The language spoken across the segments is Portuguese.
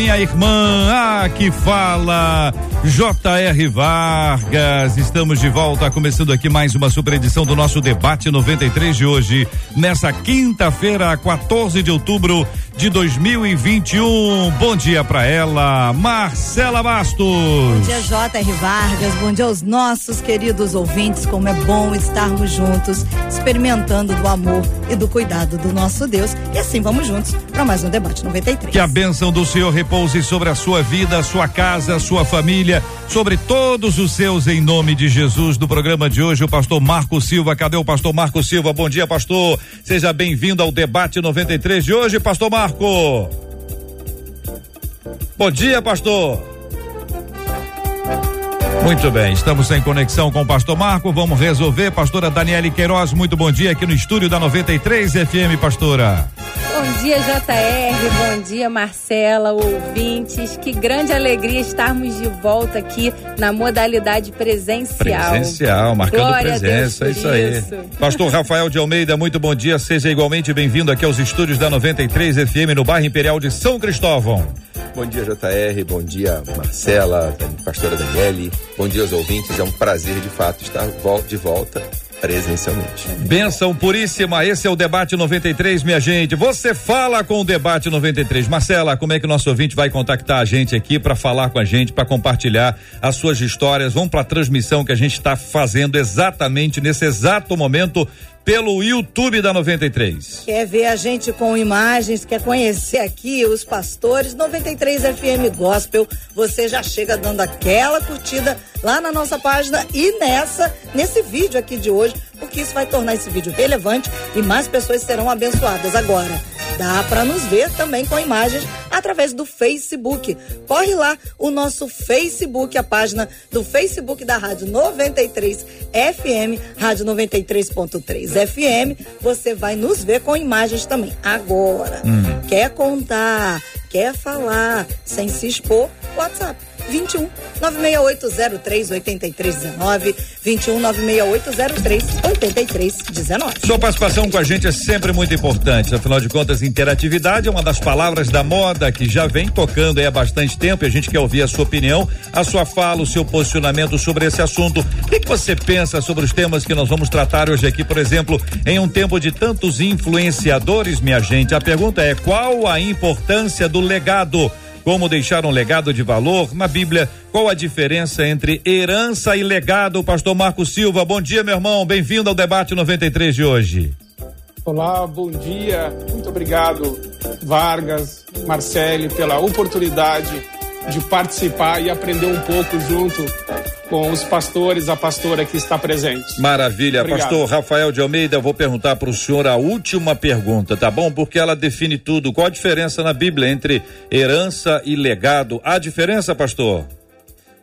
minha irmã. Aqui fala J.R. Vargas. Estamos de volta, começando aqui mais uma super edição do nosso debate 93 de hoje, nessa quinta-feira, 14 de outubro de 2021. Bom dia para ela, Marcela Bastos. Bom dia, J.R. Vargas. Bom dia aos nossos queridos ouvintes. Como é bom estarmos juntos, experimentando do amor e do cuidado do nosso Deus. E assim vamos juntos para mais um debate 93. Que a bênção do Senhor repouse sobre a sua vida, sua casa, sua família, sobre todos os seus em nome de Jesus. Do programa de hoje, o pastor Marco Silva. Cadê o pastor Marco Silva? Bom dia, pastor. Seja bem-vindo ao debate 93 de hoje, pastor Marco. Bom dia, pastor. Muito bem, estamos em conexão com o pastor Marco, vamos resolver. Pastora Daniele Queiroz, muito bom dia aqui no estúdio da 93 FM, pastora. Bom dia, JR, bom dia, Marcela, ouvintes. Que grande alegria estarmos de volta aqui na modalidade presencial. Presencial, marcando Glória presença, é isso aí. isso. Pastor Rafael de Almeida, muito bom dia, seja igualmente bem-vindo aqui aos estúdios da 93 FM no bairro Imperial de São Cristóvão. Bom dia, JR. Bom dia, Marcela, pastora Daniele. Bom dia aos ouvintes. É um prazer, de fato, estar de volta presencialmente. Benção puríssima, esse é o debate 93, minha gente. Você fala com o debate 93. Marcela, como é que o nosso ouvinte vai contactar a gente aqui para falar com a gente, para compartilhar as suas histórias? Vamos para a transmissão que a gente está fazendo exatamente nesse exato momento pelo YouTube da 93. Quer ver a gente com imagens, quer conhecer aqui os pastores? 93 FM Gospel, você já chega dando aquela curtida lá na nossa página e nessa, nesse vídeo aqui de hoje, porque isso vai tornar esse vídeo relevante e mais pessoas serão abençoadas. Agora, dá para nos ver também com imagens através do Facebook. Corre lá o nosso Facebook, a página do Facebook da Rádio 93 FM, Rádio 93.3 FM. Você vai nos ver com imagens também. Agora, quer contar, quer falar, sem se expor, WhatsApp. 21 96803 8319 21 96803 8319 Sua participação com a gente é sempre muito importante. Afinal de contas, interatividade é uma das palavras da moda que já vem tocando aí há bastante tempo e a gente quer ouvir a sua opinião, a sua fala, o seu posicionamento sobre esse assunto. O que, que você pensa sobre os temas que nós vamos tratar hoje aqui, por exemplo, em um tempo de tantos influenciadores, minha gente? A pergunta é: qual a importância do legado? Como deixar um legado de valor? Na Bíblia, qual a diferença entre herança e legado? Pastor Marco Silva, bom dia, meu irmão. Bem-vindo ao debate 93 de hoje. Olá, bom dia. Muito obrigado, Vargas, Marcele, pela oportunidade de participar e aprender um pouco junto com os pastores, a pastora que está presente. Maravilha, Obrigado. pastor Rafael de Almeida, eu vou perguntar para o senhor a última pergunta, tá bom? Porque ela define tudo. Qual a diferença na Bíblia entre herança e legado? Há diferença, pastor?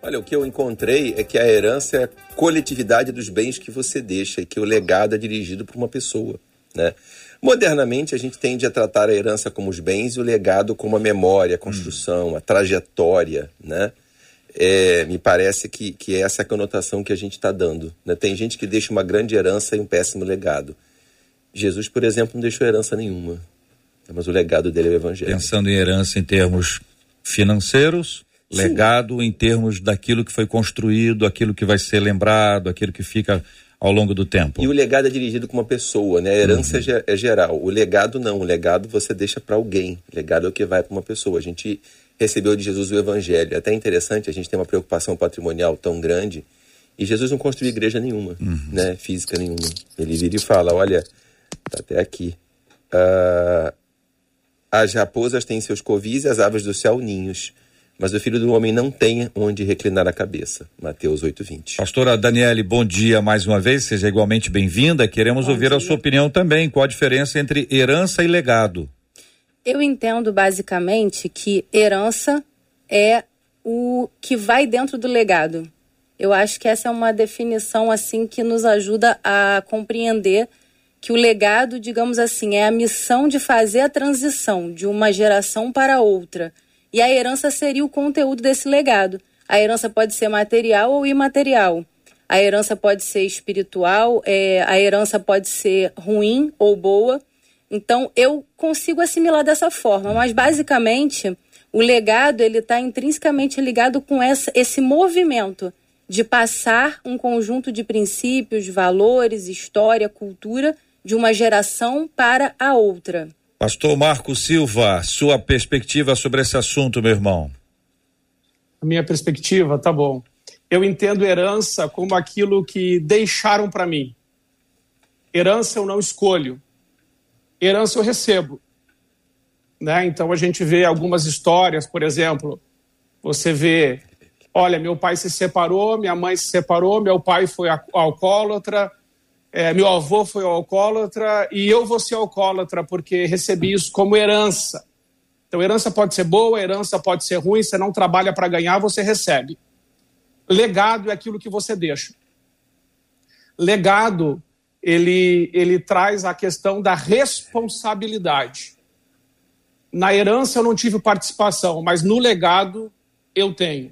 Olha, o que eu encontrei é que a herança é a coletividade dos bens que você deixa e que o legado é dirigido por uma pessoa, né? Modernamente, a gente tende a tratar a herança como os bens e o legado como a memória, a construção, a trajetória, né? É, me parece que, que essa é a conotação que a gente está dando. Né? Tem gente que deixa uma grande herança e um péssimo legado. Jesus, por exemplo, não deixou herança nenhuma. Mas o legado dele é o evangelho. Pensando em herança em termos financeiros, Sim. legado em termos daquilo que foi construído, aquilo que vai ser lembrado, aquilo que fica ao longo do tempo. E o legado é dirigido com uma pessoa, né? A herança é ge- é geral. O legado não. O legado você deixa para alguém. O legado é o que vai para uma pessoa. A gente recebeu de Jesus o evangelho. É até interessante, a gente tem uma preocupação patrimonial tão grande. E Jesus não construiu igreja nenhuma, né? Física nenhuma. Ele vira e fala: olha, tá até aqui. Ah, as raposas têm seus covis e as aves do céu ninhos. Mas o filho do homem não tem onde reclinar a cabeça. Mateus 8:20. Pastora Daniele, bom dia mais uma vez, seja igualmente bem-vinda. Queremos ouvir a sua opinião também. Qual a diferença entre herança e legado? Eu entendo basicamente que herança é o que vai dentro do legado. Eu acho que essa é uma definição assim que nos ajuda a compreender que o legado, digamos assim, é a missão de fazer a transição de uma geração para outra. E a herança seria o conteúdo desse legado. A herança pode ser material ou imaterial. A herança pode ser espiritual, é, a herança pode ser ruim ou boa. Então, eu consigo assimilar dessa forma, mas basicamente o legado ele está intrinsecamente ligado com essa, esse movimento de passar um conjunto de princípios, valores, história, cultura de uma geração para a outra. Pastor Marco Silva, sua perspectiva sobre esse assunto, meu irmão. A minha perspectiva, tá bom. Eu entendo herança como aquilo que deixaram para mim. Herança eu não escolho. Herança eu recebo. Né? Então a gente vê algumas histórias, por exemplo, você vê, olha, meu pai se separou, minha mãe se separou, meu pai foi alcoólatra, é, meu avô foi alcoólatra e eu vou ser alcoólatra porque recebi isso como herança. Então, herança pode ser boa, herança pode ser ruim, você não trabalha para ganhar, você recebe. Legado é aquilo que você deixa. Legado, ele, ele traz a questão da responsabilidade. Na herança eu não tive participação, mas no legado eu tenho.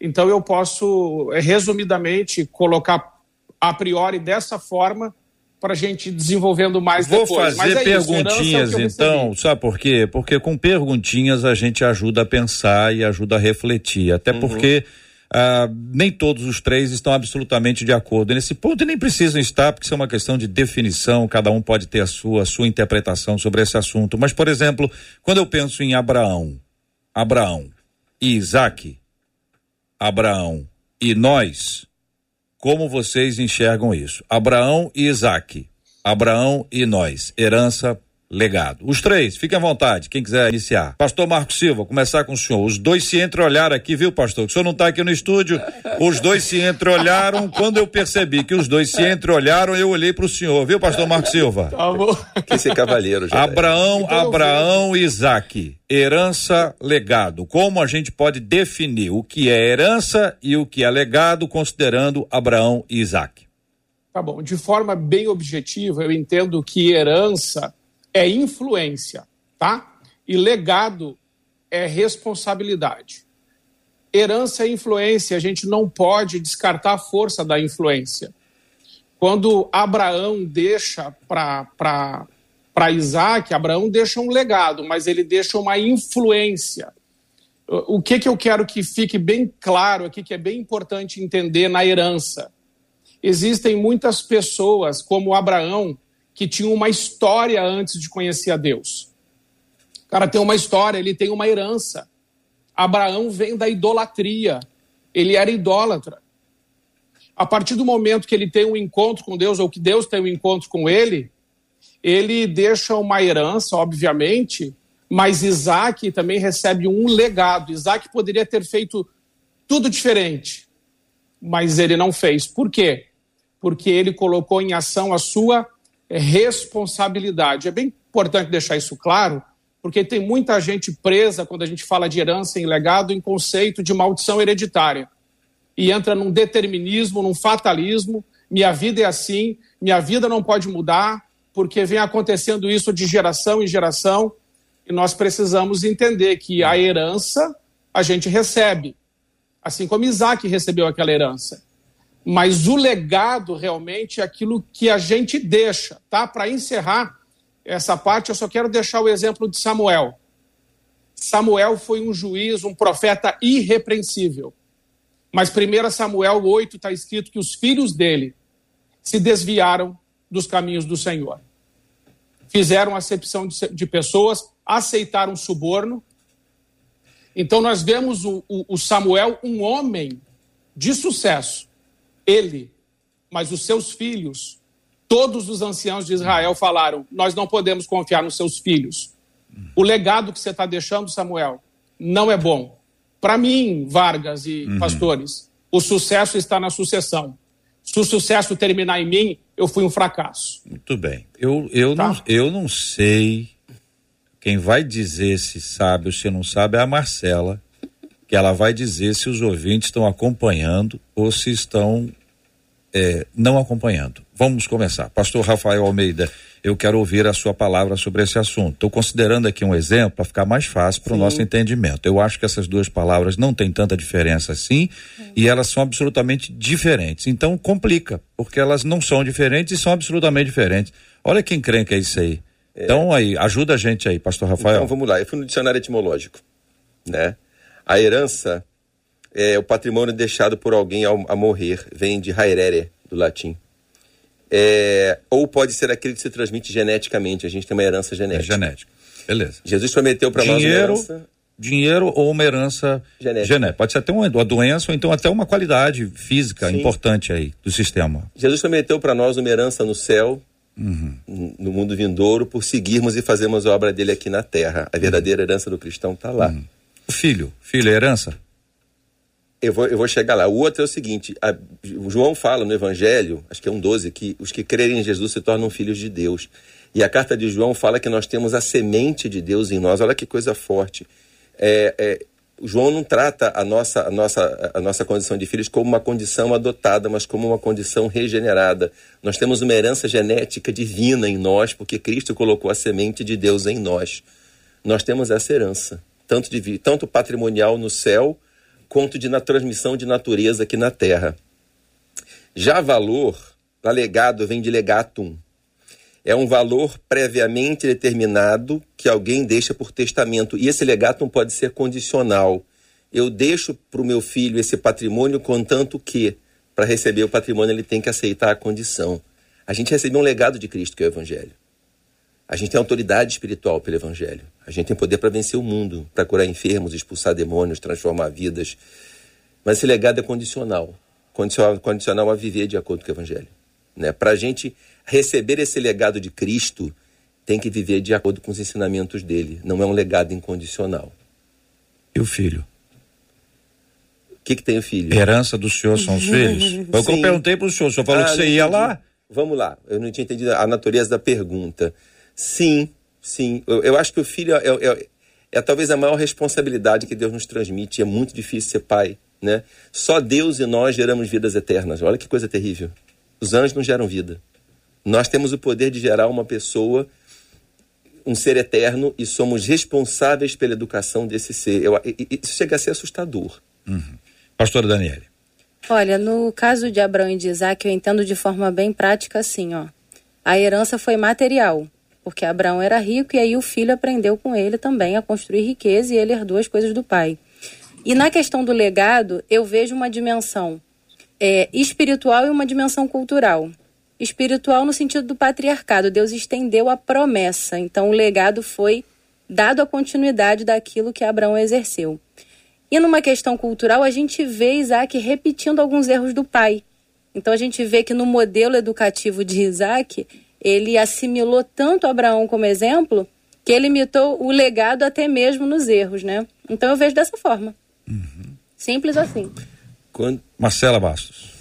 Então eu posso, resumidamente, colocar a priori dessa forma para a gente desenvolvendo mais Vou depois. fazer é perguntinhas isso, então, sabe por quê? Porque com perguntinhas a gente ajuda a pensar e ajuda a refletir, até uhum. porque ah, nem todos os três estão absolutamente de acordo nesse ponto e nem precisam estar, porque isso é uma questão de definição, cada um pode ter a sua, a sua interpretação sobre esse assunto. Mas, por exemplo, quando eu penso em Abraão, Abraão e Isaac, Abraão e nós, como vocês enxergam isso? Abraão e Isaac. Abraão e nós. Herança, legado. Os três, fiquem à vontade, quem quiser iniciar. Pastor Marco Silva, começar com o senhor. Os dois se entreolharam aqui, viu, pastor? O senhor não está aqui no estúdio. Os dois se entreolharam. Quando eu percebi que os dois se entreolharam, eu olhei para o senhor, viu, pastor Marco Silva? Tá bom. Que esse cavalheiro já. Abraão, então, Abraão e Isaac herança, legado. Como a gente pode definir o que é herança e o que é legado, considerando Abraão e Isaac? Tá bom. De forma bem objetiva, eu entendo que herança é influência, tá? E legado é responsabilidade. Herança é influência, a gente não pode descartar a força da influência. Quando Abraão deixa para Isaac, Abraão deixa um legado, mas ele deixa uma influência. O que, que eu quero que fique bem claro aqui, que é bem importante entender na herança? Existem muitas pessoas, como Abraão, que tinham uma história antes de conhecer a Deus. O cara tem uma história, ele tem uma herança. Abraão vem da idolatria, ele era idólatra. A partir do momento que ele tem um encontro com Deus, ou que Deus tem um encontro com ele, ele deixa uma herança, obviamente, mas Isaac também recebe um legado. Isaac poderia ter feito tudo diferente, mas ele não fez. Por quê? Porque ele colocou em ação a sua responsabilidade. É bem importante deixar isso claro, porque tem muita gente presa quando a gente fala de herança em legado em conceito de maldição hereditária. E entra num determinismo, num fatalismo. Minha vida é assim, minha vida não pode mudar, porque vem acontecendo isso de geração em geração, e nós precisamos entender que a herança a gente recebe, assim como Isaac recebeu aquela herança. Mas o legado realmente é aquilo que a gente deixa, tá? Para encerrar essa parte, eu só quero deixar o exemplo de Samuel. Samuel foi um juiz, um profeta irrepreensível. Mas 1 Samuel 8 está escrito que os filhos dele se desviaram dos caminhos do Senhor. Fizeram acepção de, pessoas, aceitaram suborno. Então nós vemos o, o, Samuel, um homem de sucesso. Ele, mas os seus filhos, todos os anciãos de Israel falaram: Nós não podemos confiar nos seus filhos. O legado que você está deixando, Samuel, não é bom. Para mim, Vargas e uhum. pastores, o sucesso está na sucessão. Se o sucesso terminar em mim, eu fui um fracasso. Muito bem. Eu, eu, tá? não, eu não sei Quem vai dizer se sabe ou se não sabe é a Marcela, que ela vai dizer se os ouvintes estão acompanhando ou se estão é, não acompanhando. Vamos começar. Pastor Rafael Almeida, eu quero ouvir a sua palavra sobre esse assunto. Estou considerando aqui um exemplo para ficar mais fácil para o nosso entendimento. Eu acho que essas duas palavras não têm tanta diferença assim e elas são absolutamente diferentes. Então complica, porque elas não são diferentes e são absolutamente diferentes. Olha quem crê que é isso aí. É. Então aí, ajuda a gente aí, pastor Rafael. Então vamos lá, eu fui no dicionário etimológico, né? A herança é o patrimônio deixado por alguém ao, a morrer, vem de haerere, do latim. É, ou pode ser aquele que se transmite geneticamente, a gente tem uma herança genética. É genética, beleza. Jesus prometeu para nós uma herança... Dinheiro ou uma herança genética. genética. Pode ser até uma, uma doença ou então até uma qualidade física Sim. importante aí do sistema. Jesus prometeu para nós uma herança no céu, Uhum. no mundo vindouro por seguirmos e fazermos a obra dele aqui na terra. A verdadeira herança do cristão está lá. Uhum. Filho, filho é herança? Eu vou, eu vou chegar lá. O outro é o seguinte: a, o João fala no Evangelho, acho que é um 12, que os que crerem em Jesus se tornam filhos de Deus. E a carta de João fala que nós temos a semente de Deus em nós. Olha que coisa forte. É, é, João não trata a nossa, a, nossa, a nossa condição de filhos como uma condição adotada, mas como uma condição regenerada. Nós temos uma herança genética divina em nós, porque Cristo colocou a semente de Deus em nós. Nós temos essa herança tanto, de, tanto patrimonial no céu, quanto de na transmissão de natureza aqui na terra. Já valor, legado, vem de legatum. É um valor previamente determinado que alguém deixa por testamento. E esse legatum pode ser condicional. Eu deixo para o meu filho esse patrimônio, contanto que, para receber o patrimônio, ele tem que aceitar a condição. A gente recebeu um legado de Cristo, que é o Evangelho. A gente tem autoridade espiritual pelo Evangelho. A gente tem poder para vencer o mundo, para curar enfermos, expulsar demônios, transformar vidas. Mas esse legado é condicional condicional, a viver de acordo com o Evangelho. Né? Para a gente receber esse legado de Cristo, tem que viver de acordo com os ensinamentos dele. Não é um legado incondicional. E o filho? O que, que tem o filho? Herança do senhor são os filhos? Foi o que eu perguntei para o senhor. O senhor falou ah, que você ia lá. Vamos lá. Eu não tinha entendido a natureza da pergunta. Sim, sim. Eu, eu acho que o filho é, é, é, é, talvez a maior responsabilidade que Deus nos transmite. É muito difícil ser pai, né? Só Deus e nós geramos vidas eternas. Olha que coisa terrível. Os anjos não geram vida. Nós temos o poder de gerar uma pessoa, um ser eterno, e somos responsáveis pela educação desse ser. Eu, isso chega a ser assustador. Uhum. Pastora Daniele. Olha, no caso de Abraão e de Isaac, eu entendo de forma bem prática assim, ó. A herança foi material porque Abraão era rico e aí o filho aprendeu com ele também a construir riqueza e ele herdou as coisas do pai. E na questão do legado, eu vejo uma dimensão é, espiritual e uma dimensão cultural. Espiritual no sentido do patriarcado, Deus estendeu a promessa, então o legado foi dado a continuidade daquilo que Abraão exerceu. E numa questão cultural, a gente vê Isaac repetindo alguns erros do pai. Então a gente vê que no modelo educativo de Isaac, ele assimilou tanto Abraão como exemplo que ele imitou o legado até mesmo nos erros, né? Então eu vejo dessa forma. Uhum. Simples assim. Quando... Marcela Bastos.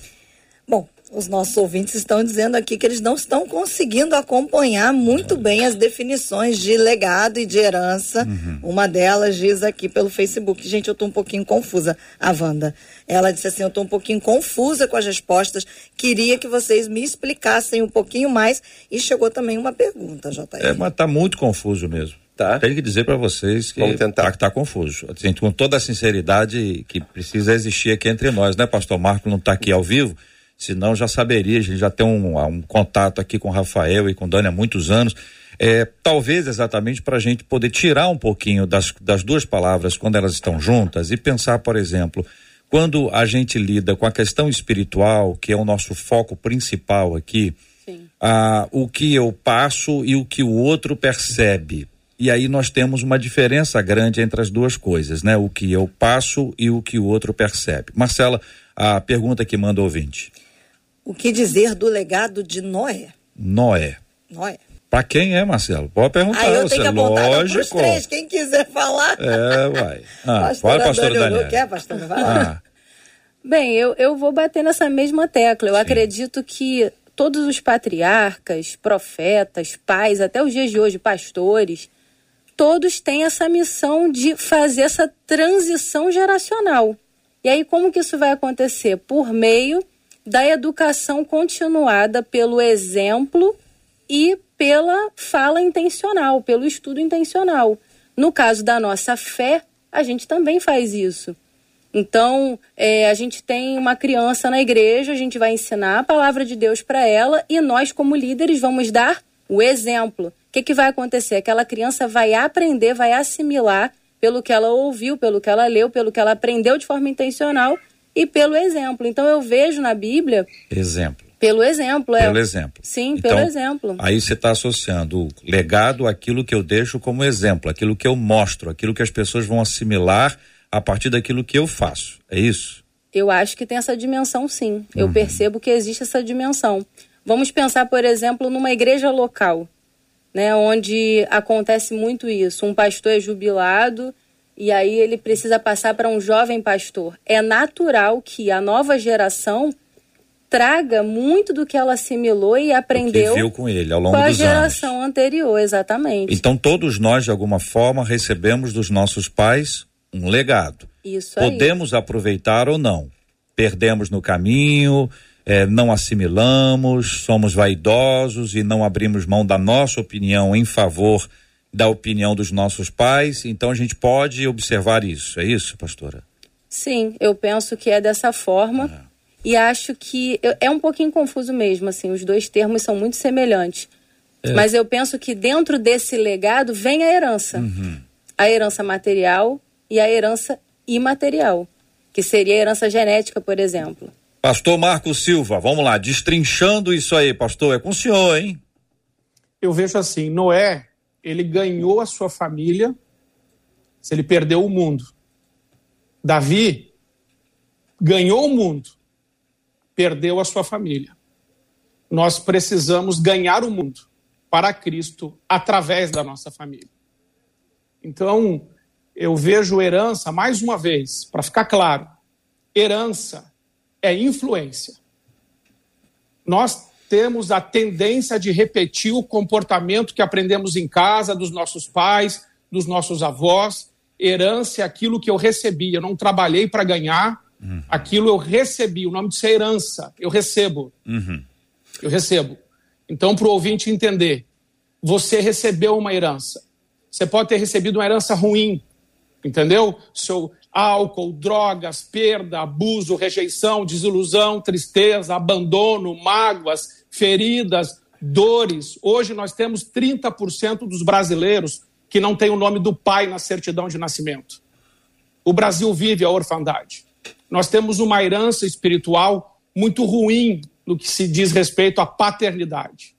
Os nossos ouvintes estão dizendo aqui que eles não estão conseguindo acompanhar muito bem as definições de legado e de herança. Uhum. Uma delas diz aqui pelo Facebook. Gente, eu estou um pouquinho confusa, a Wanda. Ela disse assim: eu estou um pouquinho confusa com as respostas. Queria que vocês me explicassem um pouquinho mais. E chegou também uma pergunta, JR. É, mas está muito confuso mesmo. Tá. Tenho que dizer para vocês que está tá confuso. Assim, com toda a sinceridade que precisa existir aqui entre nós, né? Pastor Marco não está aqui ao vivo senão já saberia, a gente já tem um, um contato aqui com o Rafael e com o Dani há muitos anos. É, talvez exatamente para a gente poder tirar um pouquinho das, das duas palavras quando elas estão juntas e pensar, por exemplo, quando a gente lida com a questão espiritual, que é o nosso foco principal aqui, ah, o que eu passo e o que o outro percebe. E aí nós temos uma diferença grande entre as duas coisas, né? O que eu passo e o que o outro percebe. Marcela, a pergunta que manda o ouvinte. O que dizer do legado de Noé? Noé. Noé. Para quem é, Marcelo? Pode perguntar. Ah, eu você. tenho que apontar Lógico. três, quem quiser falar. É, vai. Ah, pastora pastora Daniela. Quer, pastora? Vai ah. Bem, eu, eu vou bater nessa mesma tecla. Eu Sim. acredito que todos os patriarcas, profetas, pais, até os dias de hoje, pastores, todos têm essa missão de fazer essa transição geracional. E aí, como que isso vai acontecer? Por meio da educação continuada pelo exemplo e pela fala intencional, pelo estudo intencional. No caso da nossa fé, a gente também faz isso. Então, é, a gente tem uma criança na igreja, a gente vai ensinar a palavra de Deus para ela e nós, como líderes, vamos dar o exemplo. O que, que vai acontecer? Aquela criança vai aprender, vai assimilar pelo que ela ouviu, pelo que ela leu, pelo que ela aprendeu de forma intencional e pelo exemplo. Então eu vejo na Bíblia. Exemplo. Pelo exemplo, é. Pelo exemplo. Sim, então, pelo exemplo. Aí você está associando o legado àquilo que eu deixo como exemplo, aquilo que eu mostro, aquilo que as pessoas vão assimilar a partir daquilo que eu faço. É isso? Eu acho que tem essa dimensão, sim. Eu uhum. percebo que existe essa dimensão. Vamos pensar, por exemplo, numa igreja local né, onde acontece muito isso. Um pastor é jubilado e aí ele precisa passar para um jovem pastor. É natural que a nova geração traga muito do que ela assimilou e aprendeu viu com ele ao longo com a dos geração anos. anterior, exatamente. Então todos nós de alguma forma recebemos dos nossos pais um legado. Isso aí. Podemos aproveitar ou não. Perdemos no caminho, é, não assimilamos, somos vaidosos e não abrimos mão da nossa opinião em favor da opinião dos nossos pais. Então a gente pode observar isso, é isso, pastora? Sim, eu penso que é dessa forma. É. E acho que é um pouquinho confuso mesmo, assim, os dois termos são muito semelhantes. É. Mas eu penso que dentro desse legado vem a herança. Uhum. A herança material e a herança imaterial, que seria a herança genética, por exemplo. Pastor Marco Silva, vamos lá, destrinchando isso aí, pastor, é com o senhor, hein? Eu vejo assim, Noé, ele ganhou a sua família, se ele perdeu o mundo. Davi ganhou o mundo, perdeu a sua família. Nós precisamos ganhar o mundo para Cristo através da nossa família. Então, eu vejo herança, mais uma vez, para ficar claro, herança é influência. Nós temos a tendência de repetir o comportamento que aprendemos em casa, dos nossos pais, dos nossos avós. Herança é aquilo que eu recebi. Eu não trabalhei para ganhar, uhum. aquilo eu recebi. O nome disso é herança. Eu recebo. Uhum. Eu recebo. Então, para o ouvinte entender, você recebeu uma herança. Você pode ter recebido uma herança ruim, entendeu? Seu, álcool, drogas, perda, abuso, rejeição, desilusão, tristeza, abandono, mágoas, feridas, dores. Hoje nós temos 30% dos brasileiros que não tem o nome do pai na certidão de nascimento. O Brasil vive a orfandade. Nós temos uma herança espiritual muito ruim no que se diz respeito à paternidade.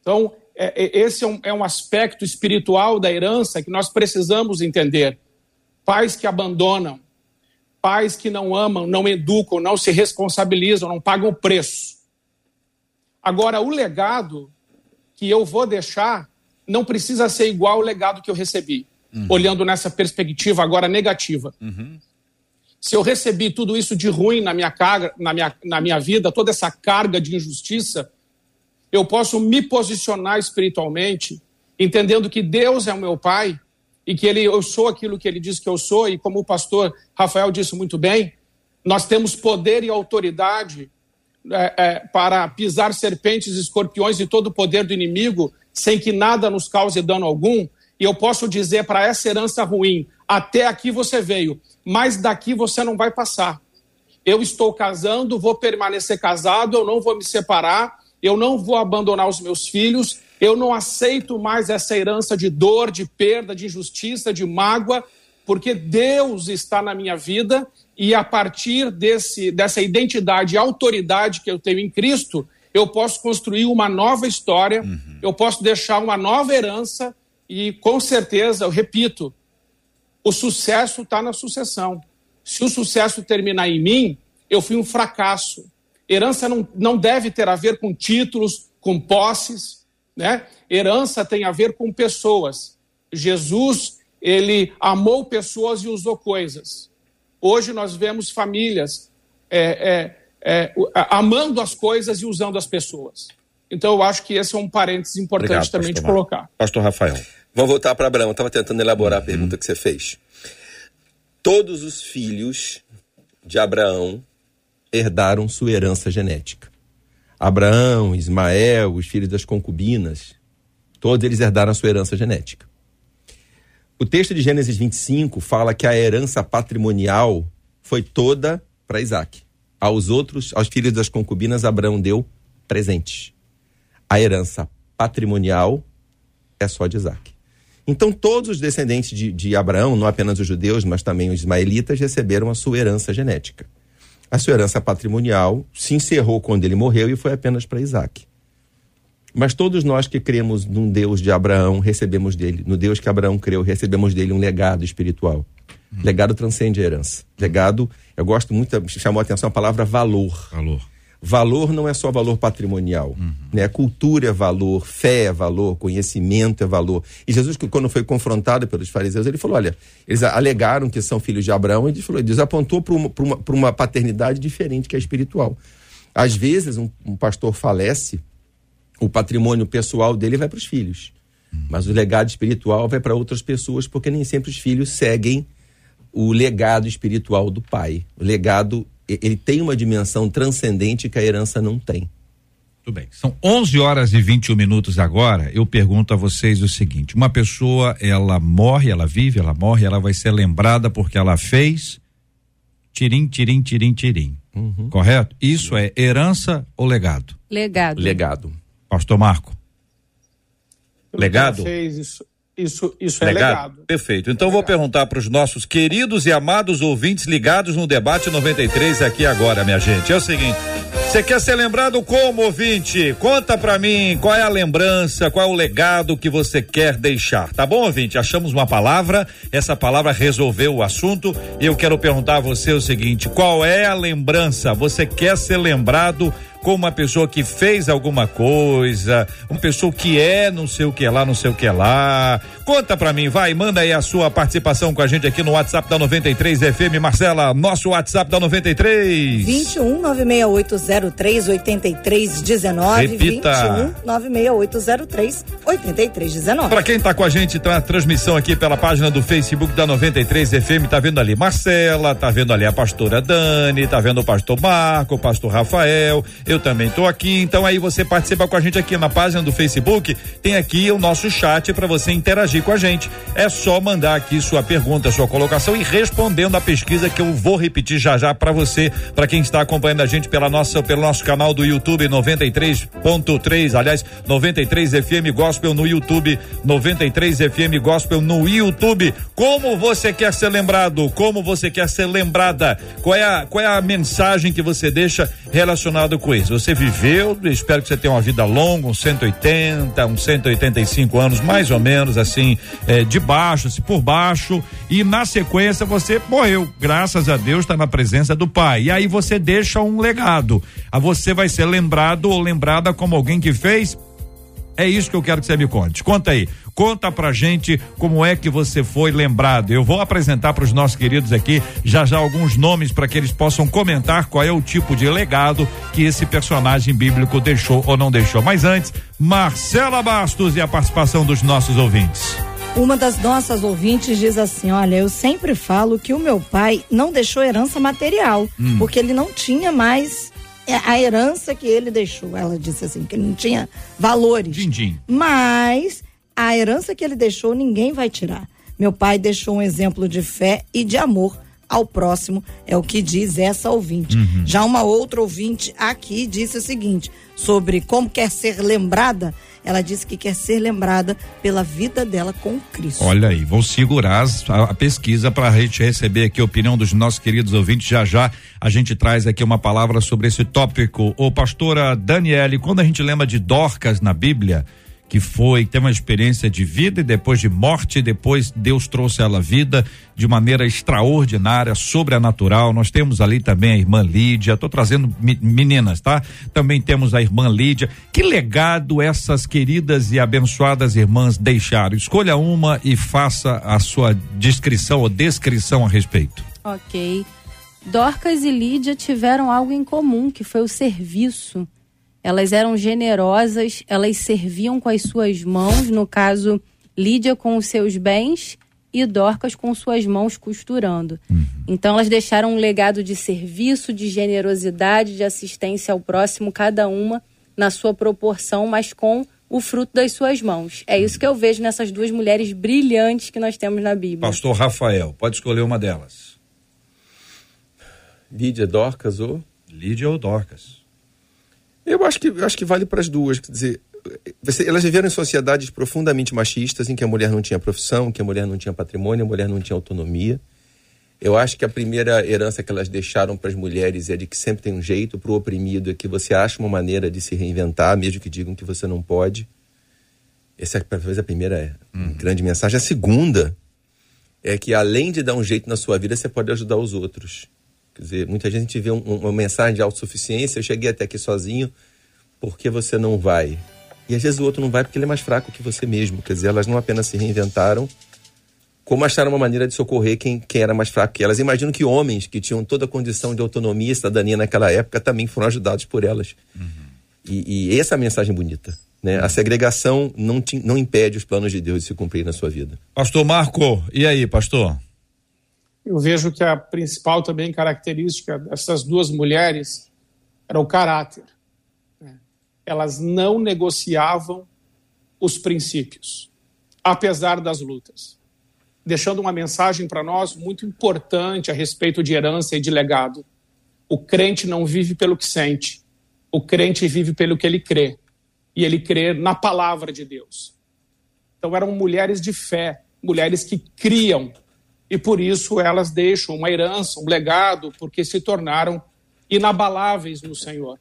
Então, é, é, esse é é um aspecto espiritual da herança que nós precisamos entender pais que abandonam, pais que não amam, não educam, não se responsabilizam, não pagam o preço. Agora, o legado que eu vou deixar não precisa ser igual ao legado que eu recebi, uhum. olhando nessa perspectiva agora negativa. Uhum. Se eu recebi tudo isso de ruim na minha, carga, na, minha, na minha vida, toda essa carga de injustiça, eu posso me posicionar espiritualmente, entendendo que Deus é o meu Pai e que ele, eu sou aquilo que ele diz que eu sou, e como o pastor Rafael disse muito bem, nós temos poder e autoridade é, é, para pisar serpentes, escorpiões e todo o poder do inimigo, sem que nada nos cause dano algum. E eu posso dizer para essa herança ruim: até aqui você veio, mas daqui você não vai passar. Eu estou casando, vou permanecer casado, eu não vou me separar, eu não vou abandonar os meus filhos, eu não aceito mais essa herança de dor, de perda, de injustiça, de mágoa, porque Deus está na minha vida e a partir desse, dessa identidade e autoridade que eu tenho em Cristo, eu posso construir uma nova história, uhum. eu posso deixar uma nova herança e com certeza, eu repito, o sucesso está na sucessão. Se o sucesso terminar em mim, eu fui um fracasso. Herança não, não deve ter a ver com títulos, com posses. Né? Herança tem a ver com pessoas. Jesus, ele amou pessoas e usou coisas. Hoje nós vemos famílias é, é, é, amando as coisas e usando as pessoas. Então eu acho que esse é um parênteses importante Obrigado, também de colocar. Pastor Rafael. Vamos voltar para Abraão. Estava tentando elaborar a pergunta que você fez. Todos os filhos de Abraão herdaram sua herança genética. Abraão, Ismael, os filhos das concubinas, todos eles herdaram a sua herança genética. O texto de Gênesis 25 fala que a herança patrimonial foi toda para Isaac. Aos outros, aos filhos das concubinas, Abraão deu presentes. A herança patrimonial é só de Isaac. Então, todos os descendentes de, de Abraão, não apenas os judeus, mas também os ismaelitas, receberam a sua herança genética. A sua herança patrimonial se encerrou quando ele morreu e foi apenas para Isaac. Mas todos nós que cremos num Deus de Abraão, recebemos dele, no Deus que Abraão creu, recebemos dele um legado espiritual. Hum. Legado transcende a herança. Legado, eu gosto muito, chamou a atenção a palavra valor. Valor. Valor não é só valor patrimonial. Uhum. Né? Cultura é valor, fé é valor, conhecimento é valor. E Jesus, quando foi confrontado pelos fariseus, ele falou: olha, eles alegaram que são filhos de Abraão, e ele falou, Deus apontou para uma, uma, uma paternidade diferente, que é espiritual. Às vezes, um, um pastor falece o patrimônio pessoal dele vai para os filhos. Mas o legado espiritual vai para outras pessoas, porque nem sempre os filhos seguem o legado espiritual do pai. O legado, ele tem uma dimensão transcendente que a herança não tem. Tudo bem. São 11 horas e 21 minutos agora. Eu pergunto a vocês o seguinte: uma pessoa, ela morre, ela vive, ela morre, ela vai ser lembrada porque ela fez tirim, tirim, tirim, tirim. Uhum. Correto? Isso é herança ou legado? Legado. Legado. Pastor Marco. Legado? Fez isso, isso, isso é legado. legado. Perfeito. Então vou perguntar para os nossos queridos e amados ouvintes ligados no debate 93 aqui agora, minha gente. É o seguinte: você quer ser lembrado como ouvinte? Conta para mim qual é a lembrança, qual é o legado que você quer deixar. Tá bom, ouvinte? Achamos uma palavra, essa palavra resolveu o assunto e eu quero perguntar a você o seguinte: qual é a lembrança? Você quer ser lembrado como uma pessoa que fez alguma coisa, uma pessoa que é não sei o que lá, não sei o que lá. Conta pra mim, vai, manda aí a sua participação com a gente aqui no WhatsApp da 93 FM. Marcela, nosso WhatsApp da 93. 21 96803 8319. Repita. 21 96803 8319. Pra quem tá com a gente, tá na transmissão aqui pela página do Facebook da 93 FM, tá vendo ali Marcela, tá vendo ali a pastora Dani, tá vendo o pastor Marco, o pastor Rafael. Eu também estou aqui. Então aí você participa com a gente aqui na página do Facebook. Tem aqui o nosso chat para você interagir com a gente. É só mandar aqui sua pergunta, sua colocação e respondendo a pesquisa que eu vou repetir já já para você, para quem está acompanhando a gente pela nossa, pelo nosso canal do YouTube 93.3, aliás, 93 FM Gospel no YouTube, 93 FM Gospel no YouTube. Como você quer ser lembrado? Como você quer ser lembrada? Qual é a, qual é a mensagem que você deixa relacionado com isso? Você viveu, espero que você tenha uma vida longa, uns 180, uns 185 anos, mais ou menos, assim, é, de baixo, assim, por baixo, e na sequência você morreu. Graças a Deus está na presença do Pai. E aí você deixa um legado. A você vai ser lembrado ou lembrada como alguém que fez é isso que eu quero que você me conte. Conta aí. Conta pra gente como é que você foi lembrado. Eu vou apresentar para os nossos queridos aqui já já alguns nomes para que eles possam comentar qual é o tipo de legado que esse personagem bíblico deixou ou não deixou. Mas antes, Marcela Bastos e a participação dos nossos ouvintes. Uma das nossas ouvintes diz assim: Olha, eu sempre falo que o meu pai não deixou herança material, hum. porque ele não tinha mais a herança que ele deixou. Ela disse assim, que ele não tinha valores. Din, din. Mas a herança que ele deixou, ninguém vai tirar. Meu pai deixou um exemplo de fé e de amor ao próximo, é o que diz essa ouvinte. Uhum. Já uma outra ouvinte aqui disse o seguinte, sobre como quer ser lembrada, ela disse que quer ser lembrada pela vida dela com Cristo. Olha aí, vou segurar a, a pesquisa para a gente receber aqui a opinião dos nossos queridos ouvintes. Já já a gente traz aqui uma palavra sobre esse tópico. Ô, pastora Daniele, quando a gente lembra de Dorcas na Bíblia, que foi, tem uma experiência de vida e depois de morte, depois Deus trouxe ela vida de maneira extraordinária, sobrenatural. Nós temos ali também a irmã Lídia, estou trazendo meninas, tá? Também temos a irmã Lídia. Que legado essas queridas e abençoadas irmãs deixaram? Escolha uma e faça a sua descrição ou descrição a respeito. Ok. Dorcas e Lídia tiveram algo em comum, que foi o serviço elas eram generosas, elas serviam com as suas mãos, no caso, Lídia com os seus bens e Dorcas com suas mãos costurando. Uhum. Então elas deixaram um legado de serviço, de generosidade, de assistência ao próximo, cada uma na sua proporção, mas com o fruto das suas mãos. É isso que eu vejo nessas duas mulheres brilhantes que nós temos na Bíblia. Pastor Rafael, pode escolher uma delas. Lídia, Dorcas ou? Lídia ou Dorcas. Eu acho que, acho que vale para as duas. Quer dizer, elas viveram em sociedades profundamente machistas, em que a mulher não tinha profissão, que a mulher não tinha patrimônio, a mulher não tinha autonomia. Eu acho que a primeira herança que elas deixaram para as mulheres é de que sempre tem um jeito, para o oprimido é que você acha uma maneira de se reinventar, mesmo que digam que você não pode. Essa é talvez a primeira uhum. grande mensagem. A segunda é que além de dar um jeito na sua vida, você pode ajudar os outros. Quer dizer, muita gente vê um, uma mensagem de autossuficiência, eu cheguei até aqui sozinho, por que você não vai? E às vezes o outro não vai porque ele é mais fraco que você mesmo. Quer dizer, elas não apenas se reinventaram, como acharam uma maneira de socorrer quem, quem era mais fraco que elas. Imagino que homens que tinham toda a condição de autonomia e cidadania naquela época também foram ajudados por elas. Uhum. E, e, essa é a mensagem bonita. Né? A segregação não, te, não impede os planos de Deus de se cumprir na sua vida. Pastor Marco, e aí, pastor? Eu vejo que a principal também característica dessas duas mulheres era o caráter elas não negociavam os princípios, apesar das lutas, deixando uma mensagem para nós muito importante a respeito de herança e de legado. O crente não vive pelo que sente, o crente vive pelo que ele crê, e ele crê na palavra de Deus. Então eram mulheres de fé, mulheres que criam, e por isso elas deixam uma herança, um legado, porque se tornaram inabaláveis no Senhor.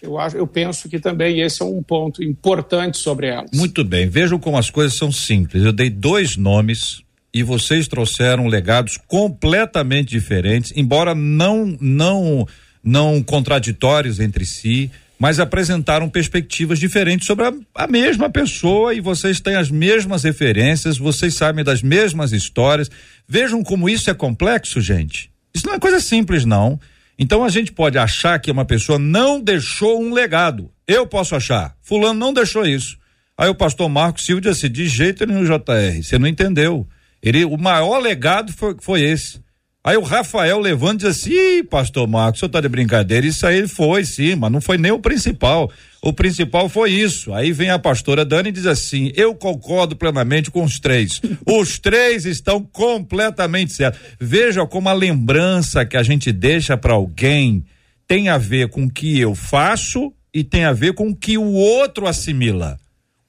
Eu, acho, eu penso que também esse é um ponto importante sobre elas. Muito bem, vejam como as coisas são simples. Eu dei dois nomes e vocês trouxeram legados completamente diferentes, embora não não não contraditórios entre si, mas apresentaram perspectivas diferentes sobre a, a, mesma pessoa e vocês têm as mesmas referências, vocês sabem das mesmas histórias. Vejam como isso é complexo, gente. Isso não é coisa simples, não. Então a gente pode achar que uma pessoa não deixou um legado. Eu posso achar. Fulano não deixou isso. Aí o pastor Marcos Silva disse assim, de jeito nenhum, JR, você não entendeu. Ele, o maior legado foi, foi esse. Aí o Rafael levando diz assim: Ih, pastor Marcos, o senhor tá de brincadeira? Isso aí foi sim, mas não foi nem o principal. O principal foi isso. Aí vem a pastora Dani e diz assim: Eu concordo plenamente com os três. os três estão completamente certos. Veja como a lembrança que a gente deixa para alguém tem a ver com o que eu faço e tem a ver com o que o outro assimila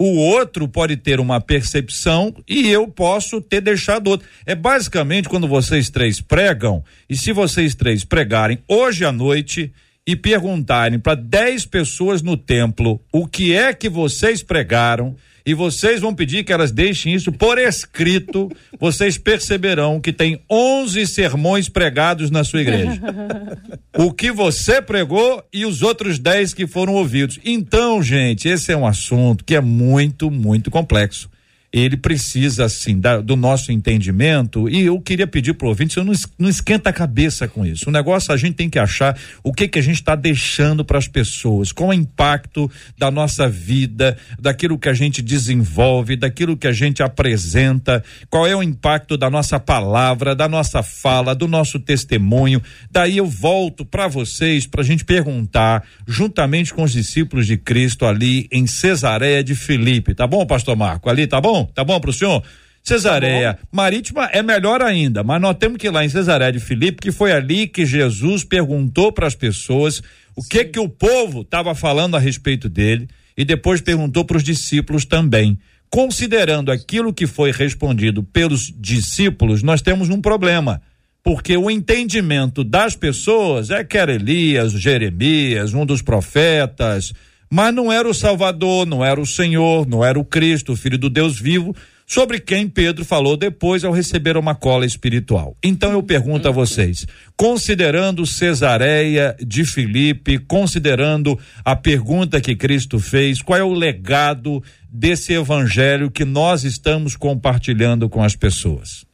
o outro pode ter uma percepção e eu posso ter deixado outro. É basicamente quando vocês três pregam, e se vocês três pregarem hoje à noite e perguntarem para dez pessoas no templo o que é que vocês pregaram, e vocês vão pedir que elas deixem isso por escrito, vocês perceberão que tem 11 sermões pregados na sua igreja. o que você pregou e os outros 10 que foram ouvidos. Então, gente, esse é um assunto que é muito, muito complexo ele precisa, assim, da, do nosso entendimento. E eu queria pedir para o ouvinte: você não, não esquenta a cabeça com isso. O negócio a gente tem que achar o que, que a gente está deixando para as pessoas, qual é o impacto da nossa vida, daquilo que a gente desenvolve, daquilo que a gente apresenta, qual é o impacto da nossa palavra, da nossa fala, do nosso testemunho. Daí eu volto para vocês para a gente perguntar, juntamente com os discípulos de Cristo ali em Cesareia de Filipe. Tá bom, Pastor Marco? Ali, tá bom? Bom? Tá bom pro senhor? Cesareia tá Marítima é melhor ainda, mas nós temos que ir lá em Cesareia de Filipe, que foi ali que Jesus perguntou para as pessoas o que que o povo estava falando a respeito dele e depois perguntou para os discípulos também. Considerando aquilo que foi respondido pelos discípulos, nós temos um problema, porque o entendimento das pessoas é que era Elias, Jeremias, um dos profetas, mas não era o Salvador, não era o Senhor, não era o Cristo, o Filho do Deus vivo, sobre quem Pedro falou depois ao receber uma cola espiritual. Então eu pergunto a vocês, considerando Cesareia de Filipe, considerando a pergunta que Cristo fez, qual é o legado desse evangelho que nós estamos compartilhando com as pessoas?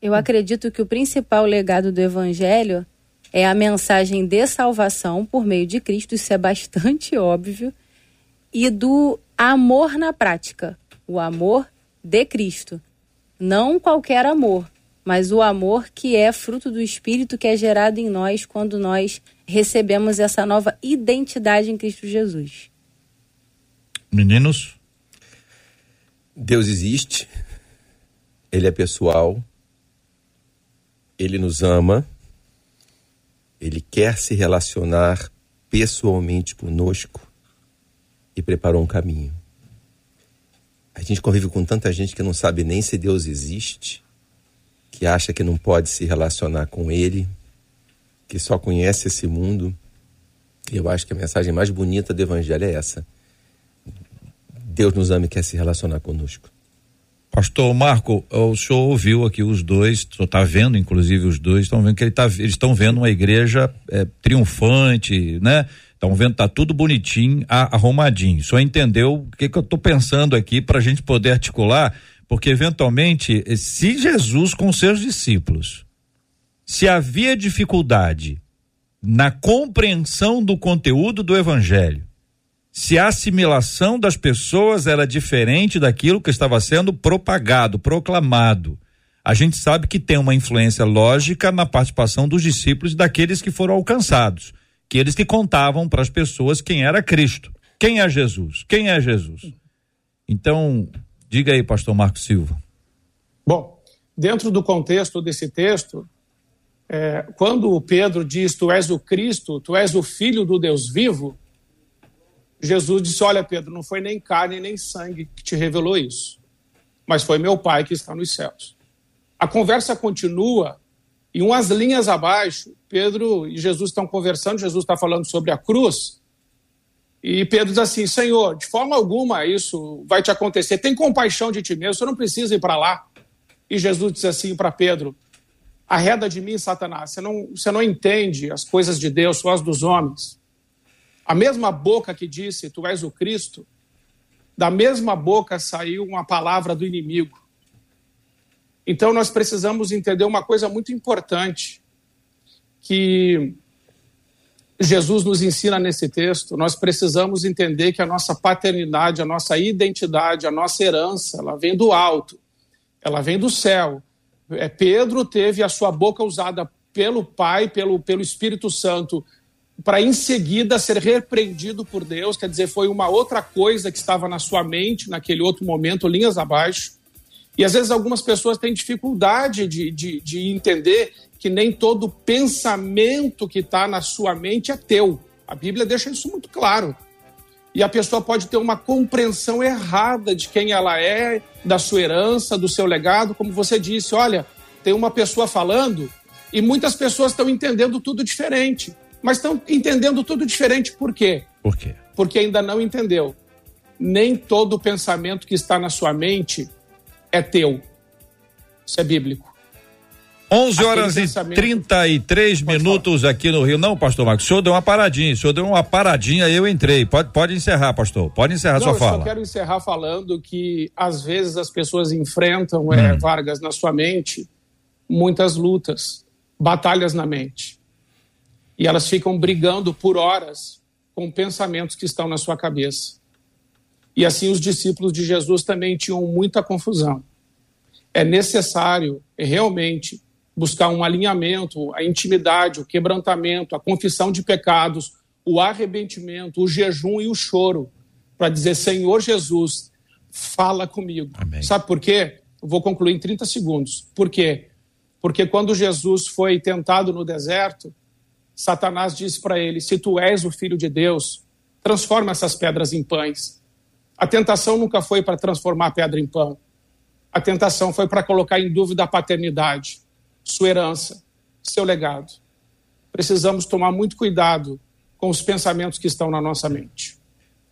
Eu acredito que o principal legado do evangelho é a mensagem de salvação por meio de Cristo, isso é bastante óbvio, e do amor na prática. o amor de Cristo. Não qualquer amor, mas o amor que é fruto do Espírito que é gerado em nós quando nós recebemos essa nova identidade em Cristo Jesus. Meninos? Deus existe, Ele é pessoal, Ele nos ama, Ele quer se relacionar pessoalmente conosco e preparou um caminho. A gente convive com tanta gente que não sabe nem se Deus existe, que acha que não pode se relacionar com Ele, que só conhece esse mundo. Eu acho que a mensagem mais bonita do Evangelho é essa. Deus nos ama e quer se relacionar conosco. Pastor Marco, o senhor ouviu aqui os dois, o senhor está vendo, inclusive os dois, estão vendo que ele tá, eles estão vendo uma igreja é, triunfante, né? Estão vendo tá tudo bonitinho, arrumadinho. Só entendeu o que, que eu estou pensando aqui para a gente poder articular, porque eventualmente, se Jesus com seus discípulos, se havia dificuldade na compreensão do conteúdo do evangelho, se a assimilação das pessoas era diferente daquilo que estava sendo propagado, proclamado. A gente sabe que tem uma influência lógica na participação dos discípulos daqueles que foram alcançados, que eles que contavam para as pessoas quem era Cristo, quem é Jesus, quem é Jesus. Então, diga aí, pastor Marcos Silva. Bom, dentro do contexto desse texto, é, quando o Pedro diz: Tu és o Cristo, tu és o Filho do Deus vivo, Jesus disse: Olha, Pedro, não foi nem carne nem sangue que te revelou isso, mas foi meu Pai que está nos céus. A conversa continua e umas linhas abaixo, Pedro e Jesus estão conversando, Jesus está falando sobre a cruz. E Pedro diz assim: Senhor, de forma alguma isso vai te acontecer. Tem compaixão de ti mesmo, você não precisa ir para lá. E Jesus diz assim para Pedro: Arreda de mim, Satanás, você não, você não entende as coisas de Deus, só as dos homens. A mesma boca que disse, Tu és o Cristo, da mesma boca saiu uma palavra do inimigo. Então nós precisamos entender uma coisa muito importante que Jesus nos ensina nesse texto. Nós precisamos entender que a nossa paternidade, a nossa identidade, a nossa herança, ela vem do alto, ela vem do céu. É, Pedro teve a sua boca usada pelo Pai, pelo, pelo Espírito Santo, para em seguida ser repreendido por Deus, quer dizer, foi uma outra coisa que estava na sua mente naquele outro momento, linhas abaixo. E às vezes algumas pessoas têm dificuldade de, de, de entender que nem todo pensamento que está na sua mente é teu. A Bíblia deixa isso muito claro. E a pessoa pode ter uma compreensão errada de quem ela é, da sua herança, do seu legado. Como você disse, olha, tem uma pessoa falando e muitas pessoas estão entendendo tudo diferente mas estão entendendo tudo diferente. Por quê? Por quê? Porque ainda não entendeu. Nem todo pensamento que está na sua mente é teu. Isso é bíblico. 11 horas e 33 minutos falar. aqui no Rio. Não, pastor Marcos, o senhor deu uma paradinha. O senhor deu uma paradinha, eu entrei. Pode, pode encerrar, pastor. Pode encerrar Não, sua fala. Eu só quero encerrar falando que às vezes as pessoas enfrentam, é, hum. é, Vargas, na sua mente, muitas lutas, batalhas na mente e elas ficam brigando por horas com pensamentos que estão na sua cabeça. E assim os discípulos de Jesus também tinham muita confusão. É necessário realmente buscar um alinhamento, a intimidade, o quebrantamento, a confissão de pecados, o arrependimento, o jejum e o choro, para dizer: Senhor Jesus, fala comigo. Amém. Sabe por quê? Eu vou concluir em 30 segundos. Por quê? Porque quando Jesus foi tentado no deserto, Satanás disse para ele: Se tu és o filho de Deus, transforma essas pedras em pães. A tentação nunca foi para transformar a pedra em pão. A tentação foi para colocar em dúvida a paternidade, sua herança, seu legado. Precisamos tomar muito cuidado com os pensamentos que estão na nossa mente.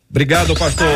Obrigado, pastor.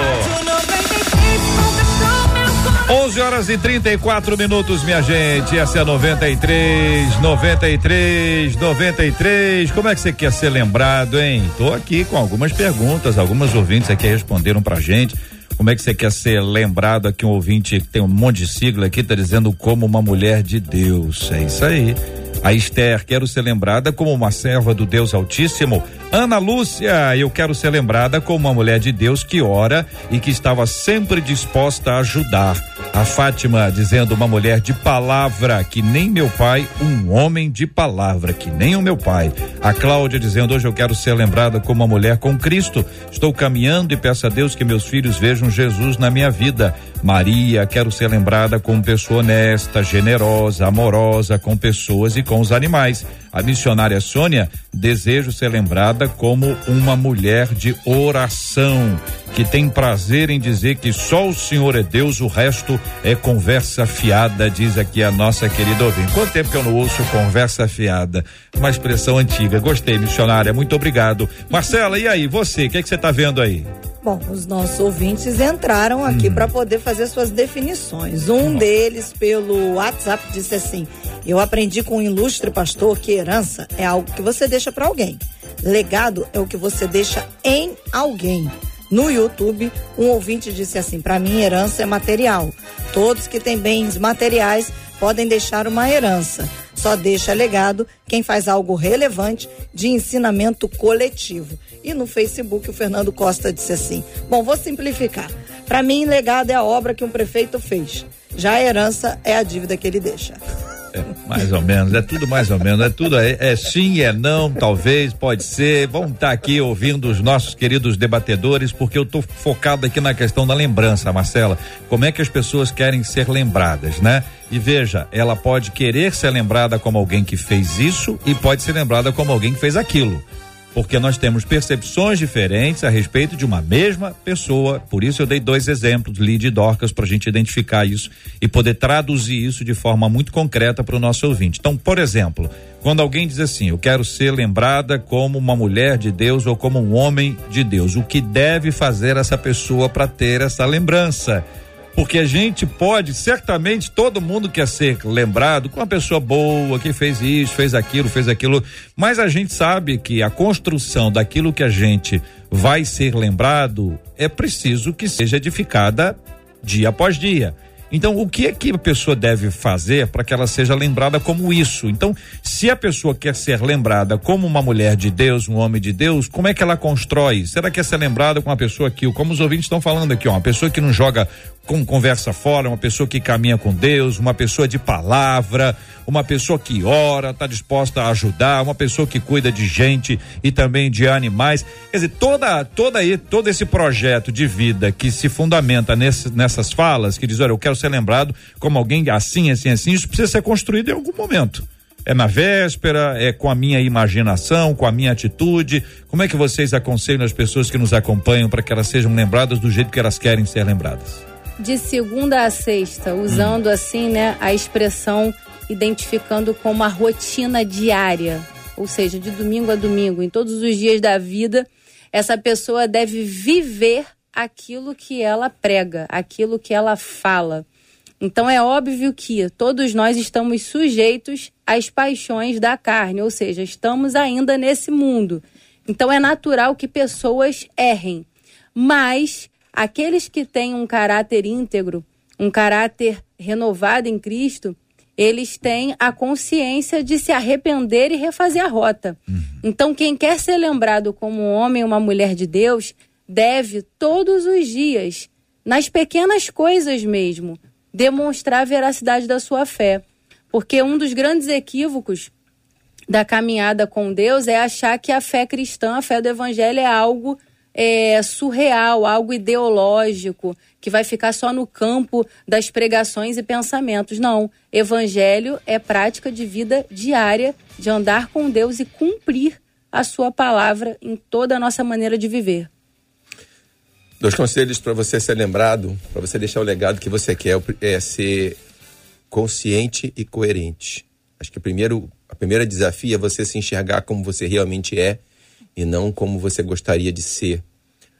11 horas e 34 minutos, minha gente. Essa é a 93, 93, 93. Como é que você quer ser lembrado, hein? Tô aqui com algumas perguntas, algumas ouvintes aqui responderam pra gente. Como é que você quer ser lembrado aqui? Um ouvinte que tem um monte de sigla aqui, tá dizendo como uma mulher de Deus. É isso aí. A Esther, quero ser lembrada como uma serva do Deus Altíssimo. Ana Lúcia, eu quero ser lembrada como uma mulher de Deus que ora e que estava sempre disposta a ajudar. A Fátima dizendo uma mulher de palavra, que nem meu pai, um homem de palavra, que nem o meu pai. A Cláudia dizendo hoje eu quero ser lembrada como uma mulher com Cristo. Estou caminhando e peço a Deus que meus filhos vejam Jesus na minha vida. Maria, quero ser lembrada como pessoa honesta, generosa, amorosa com pessoas e com os animais. A missionária Sônia, desejo ser lembrada como uma mulher de oração, que tem prazer em dizer que só o Senhor é Deus, o resto é conversa fiada, diz aqui a nossa querida ouvinte. Quanto tempo que eu não ouço conversa fiada? Uma expressão antiga. Gostei, missionária, muito obrigado. Marcela, e aí, você, o que, é você está vendo aí? Bom, os nossos ouvintes entraram aqui hum. para poder fazer suas definições. Um deles, pelo WhatsApp, disse assim: Eu aprendi com um ilustre pastor que herança é algo que você deixa para alguém. Legado é o que você deixa em alguém. No YouTube, um ouvinte disse assim: Para mim, herança é material. Todos que têm bens materiais podem deixar uma herança. Só deixa legado quem faz algo relevante de ensinamento coletivo. E no Facebook o Fernando Costa disse assim: Bom, vou simplificar. Para mim, legado é a obra que um prefeito fez. Já a herança é a dívida que ele deixa. É, mais ou menos, é tudo mais ou menos, é tudo, é, é sim, é não, talvez, pode ser. Vamos estar tá aqui ouvindo os nossos queridos debatedores, porque eu estou focado aqui na questão da lembrança, Marcela. Como é que as pessoas querem ser lembradas, né? E veja, ela pode querer ser lembrada como alguém que fez isso e pode ser lembrada como alguém que fez aquilo porque nós temos percepções diferentes a respeito de uma mesma pessoa. Por isso eu dei dois exemplos, Lid e Dorcas, para a gente identificar isso e poder traduzir isso de forma muito concreta para o nosso ouvinte. Então, por exemplo, quando alguém diz assim, eu quero ser lembrada como uma mulher de Deus ou como um homem de Deus, o que deve fazer essa pessoa para ter essa lembrança? Porque a gente pode, certamente todo mundo quer ser lembrado com uma pessoa boa que fez isso, fez aquilo, fez aquilo, mas a gente sabe que a construção daquilo que a gente vai ser lembrado é preciso que seja edificada dia após dia. Então, o que é que a pessoa deve fazer para que ela seja lembrada como isso? Então, se a pessoa quer ser lembrada como uma mulher de Deus, um homem de Deus, como é que ela constrói? Será que quer ser lembrada com uma pessoa que, como os ouvintes estão falando aqui, ó, uma pessoa que não joga com conversa fora, uma pessoa que caminha com Deus, uma pessoa de palavra, uma pessoa que ora, está disposta a ajudar, uma pessoa que cuida de gente e também de animais. Quer dizer, toda, toda aí, todo esse projeto de vida que se fundamenta nesse, nessas falas, que diz, olha, eu quero ser lembrado como alguém assim, assim, assim, isso precisa ser construído em algum momento. É na véspera, é com a minha imaginação, com a minha atitude. Como é que vocês aconselham as pessoas que nos acompanham para que elas sejam lembradas do jeito que elas querem ser lembradas? De segunda a sexta, usando hum. assim, né, a expressão identificando como a rotina diária, ou seja, de domingo a domingo, em todos os dias da vida, essa pessoa deve viver aquilo que ela prega, aquilo que ela fala. Então é óbvio que todos nós estamos sujeitos às paixões da carne, ou seja, estamos ainda nesse mundo. Então é natural que pessoas errem. Mas Aqueles que têm um caráter íntegro, um caráter renovado em Cristo, eles têm a consciência de se arrepender e refazer a rota. Uhum. Então, quem quer ser lembrado como um homem ou uma mulher de Deus, deve todos os dias, nas pequenas coisas mesmo, demonstrar a veracidade da sua fé. Porque um dos grandes equívocos da caminhada com Deus é achar que a fé cristã, a fé do evangelho é algo é, surreal, algo ideológico, que vai ficar só no campo das pregações e pensamentos. Não. Evangelho é prática de vida diária, de andar com Deus e cumprir a sua palavra em toda a nossa maneira de viver. Dois conselhos para você ser lembrado, para você deixar o legado que você quer, é ser consciente e coerente. Acho que o primeiro, a primeira desafio é você se enxergar como você realmente é e não como você gostaria de ser.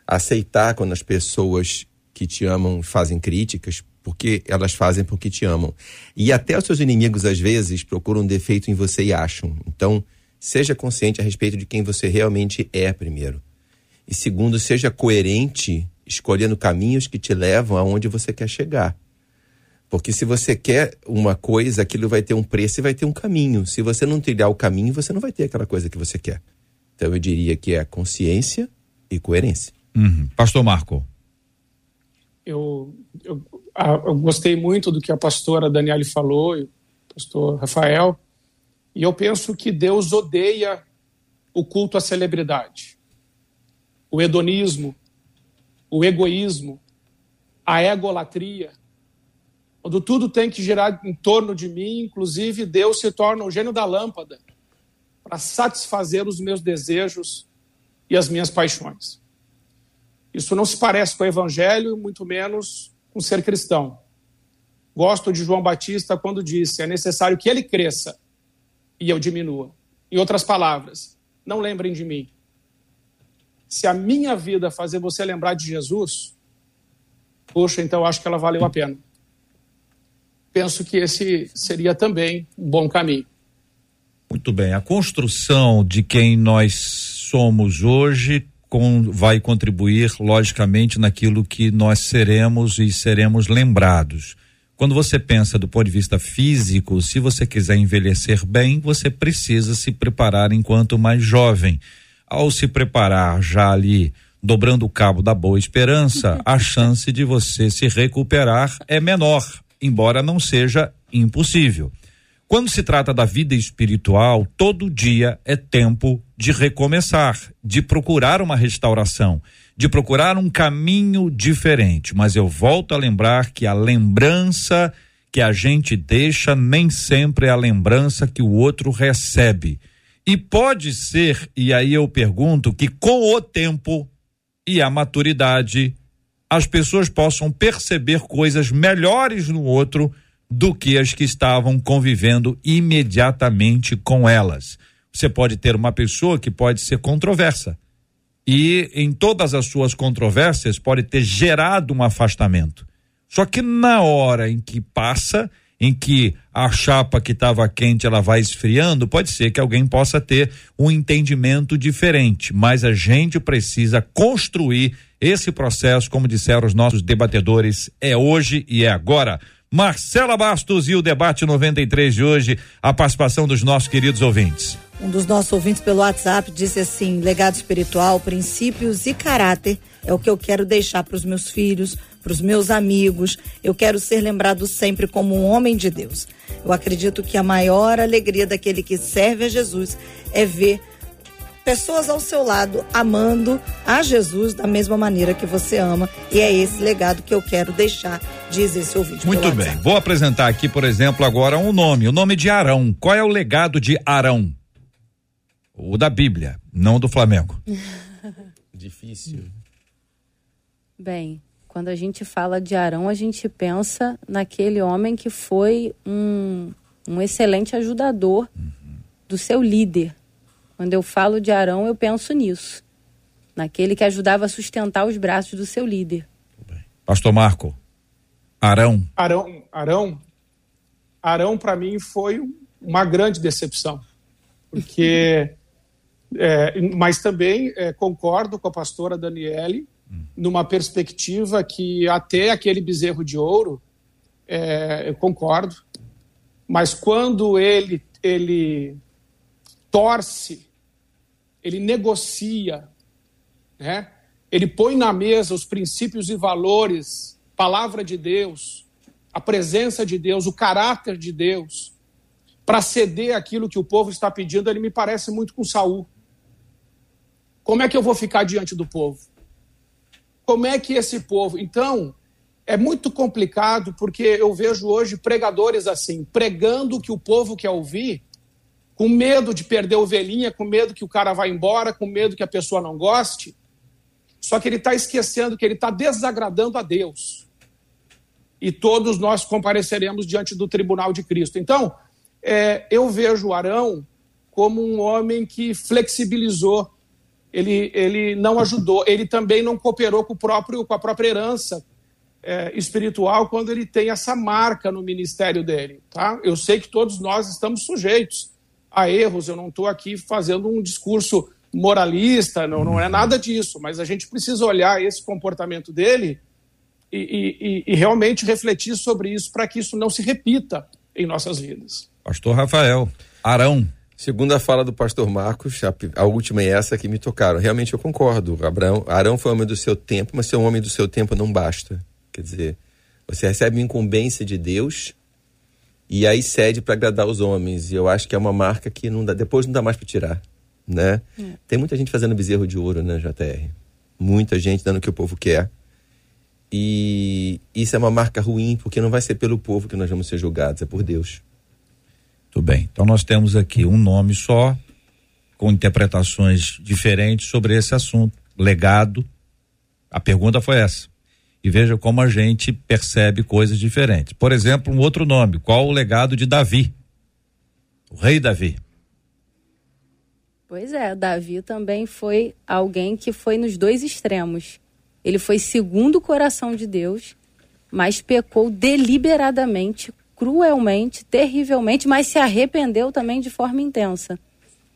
Aceitar quando as pessoas que te amam fazem críticas, porque elas fazem porque te amam. E até os seus inimigos, às vezes, procuram um defeito em você e acham. Então, seja consciente a respeito de quem você realmente é, primeiro. E segundo, seja coerente escolhendo caminhos que te levam aonde você quer chegar. Porque se você quer uma coisa, aquilo vai ter um preço e vai ter um caminho. Se você não trilhar o caminho, você não vai ter aquela coisa que você quer. Então eu diria que é consciência e coerência. Uhum. Pastor Marco. Eu, eu, eu, gostei muito do que a pastora Daniele falou, e o pastor Rafael, e eu penso que Deus odeia o culto à celebridade, o hedonismo, o egoísmo, a egolatria, quando tudo tem que girar em torno de mim, inclusive Deus se torna o gênio da lâmpada para satisfazer os meus desejos e as minhas paixões. Isso não se parece com o evangelho, muito menos com ser cristão. Gosto de João Batista quando disse: é necessário que ele cresça e eu diminua. Em outras palavras, não lembrem de mim. Se a minha vida fazer você lembrar de Jesus, poxa, então acho que ela valeu a pena. Penso que esse seria também um bom caminho. Muito bem. A construção de quem nós somos hoje com, vai contribuir, logicamente, naquilo que nós seremos e seremos lembrados. Quando você pensa do ponto de vista físico, se você quiser envelhecer bem, você precisa se preparar enquanto mais jovem. Ao se preparar já ali, dobrando o cabo da boa esperança, a chance de você se recuperar é menor, embora não seja impossível. Quando se trata da vida espiritual, todo dia é tempo de recomeçar, de procurar uma restauração, de procurar um caminho diferente. Mas eu volto a lembrar que a lembrança que a gente deixa nem sempre é a lembrança que o outro recebe. E pode ser, e aí eu pergunto, que com o tempo e a maturidade, as pessoas possam perceber coisas melhores no outro do que as que estavam convivendo imediatamente com elas. Você pode ter uma pessoa que pode ser controversa e em todas as suas controvérsias pode ter gerado um afastamento. Só que na hora em que passa, em que a chapa que estava quente ela vai esfriando, pode ser que alguém possa ter um entendimento diferente, mas a gente precisa construir esse processo, como disseram os nossos debatedores, é hoje e é agora. Marcela Bastos e o debate 93 de hoje, a participação dos nossos queridos ouvintes. Um dos nossos ouvintes pelo WhatsApp disse assim: legado espiritual, princípios e caráter é o que eu quero deixar para os meus filhos, para os meus amigos. Eu quero ser lembrado sempre como um homem de Deus. Eu acredito que a maior alegria daquele que serve a Jesus é ver pessoas ao seu lado amando a Jesus da mesma maneira que você ama. E é esse legado que eu quero deixar, diz esse ouvinte. Muito bem. Vou apresentar aqui, por exemplo, agora um nome, o nome de Arão. Qual é o legado de Arão? O da Bíblia, não do Flamengo. Difícil. Bem, quando a gente fala de Arão, a gente pensa naquele homem que foi um, um excelente ajudador uhum. do seu líder quando eu falo de Arão, eu penso nisso. Naquele que ajudava a sustentar os braços do seu líder. Pastor Marco, Arão. Arão, Arão, Arão para mim foi uma grande decepção. Porque, é, mas também é, concordo com a pastora Daniele, hum. numa perspectiva que até aquele bezerro de ouro, é, eu concordo, mas quando ele, ele torce ele negocia, né? ele põe na mesa os princípios e valores, palavra de Deus, a presença de Deus, o caráter de Deus, para ceder aquilo que o povo está pedindo, ele me parece muito com Saul. Como é que eu vou ficar diante do povo? Como é que esse povo. Então, é muito complicado porque eu vejo hoje pregadores assim, pregando o que o povo quer ouvir, com medo de perder ovelhinha, com medo que o cara vá embora, com medo que a pessoa não goste. Só que ele está esquecendo que ele está desagradando a Deus. E todos nós compareceremos diante do tribunal de Cristo. Então, é, eu vejo Arão como um homem que flexibilizou, ele, ele não ajudou, ele também não cooperou com, o próprio, com a própria herança é, espiritual quando ele tem essa marca no ministério dele. Tá? Eu sei que todos nós estamos sujeitos a erros, eu não estou aqui fazendo um discurso moralista, não, não é nada disso, mas a gente precisa olhar esse comportamento dele e, e, e realmente refletir sobre isso para que isso não se repita em nossas vidas. Pastor Rafael, Arão. Segundo a fala do pastor Marcos, a, a, última é essa que me tocaram. Realmente eu concordo. Abraão, Arão foi homem do seu tempo, mas ser um homem do seu tempo não basta. Quer dizer, você recebe uma incumbência de Deus e aí cede para agradar os homens. E eu acho que é uma marca que não dá, depois não dá mais para tirar, né? É. Tem muita gente fazendo bezerro de ouro, né, JR? Muita gente dando o que o povo quer. E isso é uma marca ruim, porque não vai ser pelo povo que nós vamos ser julgados, é por Deus. Tudo bem. Então nós temos aqui um nome só, com interpretações diferentes sobre esse assunto. Legado. A pergunta foi essa. E veja como a gente percebe coisas diferentes. Por exemplo, um outro nome. Qual o legado de Davi? O rei Davi. Pois é, Davi também foi alguém que foi nos dois extremos. Ele foi segundo o coração de Deus, mas pecou deliberadamente cruelmente, terrivelmente, mas se arrependeu também de forma intensa.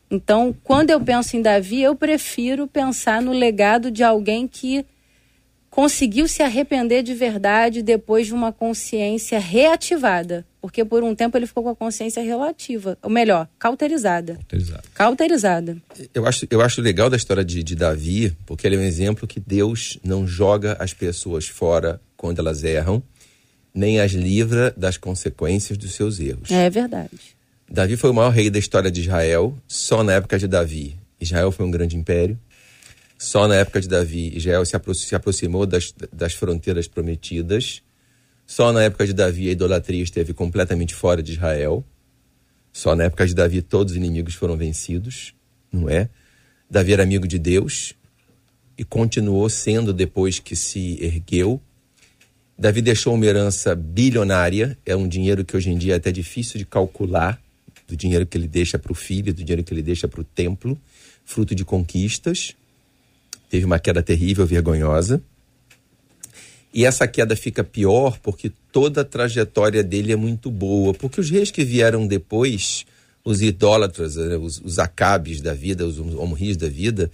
Então, quando eu penso em Davi, eu prefiro pensar no legado de alguém que conseguiu se arrepender de verdade depois de uma consciência reativada. Porque por um tempo ele ficou com a consciência relativa, ou melhor, cauterizada. Cauterizada. cauterizada. Eu, acho, eu acho legal da história de, de Davi, porque ele é um exemplo que Deus não joga as pessoas fora quando elas erram, nem as livra das consequências dos seus erros. É verdade. Davi foi o maior rei da história de Israel, só na época de Davi. Israel foi um grande império. Só na época de Davi, Israel se, apro se aproximou das, das fronteiras prometidas. Só na época de Davi, a idolatria esteve completamente fora de Israel. Só na época de Davi, todos os inimigos foram vencidos, não é? Davi era amigo de Deus e continuou sendo depois que se ergueu Davi deixou uma herança bilionária, é um dinheiro que hoje em dia é até difícil de calcular, do dinheiro que ele deixa para o filho, do dinheiro que ele deixa para o templo, fruto de conquistas. Teve uma queda terrível, vergonhosa. E essa queda fica pior porque toda a trajetória dele é muito boa. Porque os reis que vieram depois, os idólatras, né, os, os acabes da vida, os homens da vida,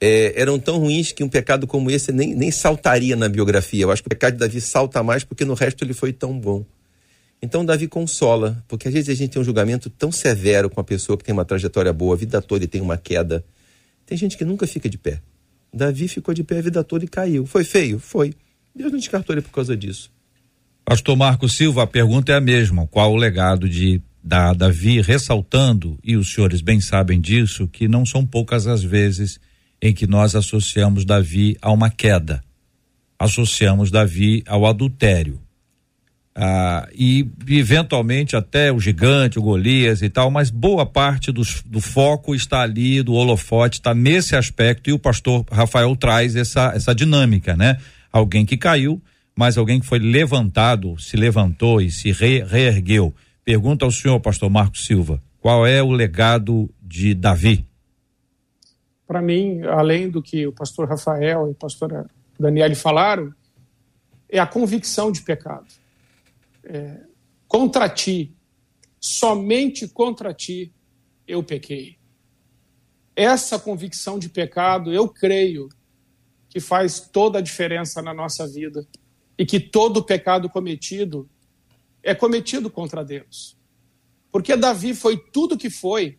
é, eram tão ruins que um pecado como esse nem, nem saltaria na biografia. Eu acho que o pecado de Davi salta mais porque no resto ele foi tão bom. Então Davi consola, porque às vezes a gente tem um julgamento tão severo com a pessoa que tem uma trajetória boa, a vida toda e tem uma queda. Tem gente que nunca fica de pé. Davi ficou de pé a vida toda e caiu. Foi feio? Foi. Deus não descartou ele por causa disso. Pastor Marco Silva, a pergunta é a mesma. Qual o legado de da Davi ressaltando, e os senhores bem sabem disso, que não são poucas as vezes em que nós associamos Davi a uma queda, associamos Davi ao adultério. Ah, e eventualmente até o gigante, o Golias e tal, mas boa parte do, do foco está ali, do holofote está nesse aspecto e o pastor Rafael traz essa, essa dinâmica, né? Alguém que caiu, mas alguém que foi levantado, se levantou e se re, reergueu. Pergunta ao senhor, pastor Marcos Silva, qual é o legado de Davi? para mim, além do que o pastor Rafael e a pastora Daniele falaram, é a convicção de pecado. É, contra ti, somente contra ti eu pequei. Essa convicção de pecado, eu creio que faz toda a diferença na nossa vida e que todo pecado cometido é cometido contra Deus. Porque Davi foi tudo que foi,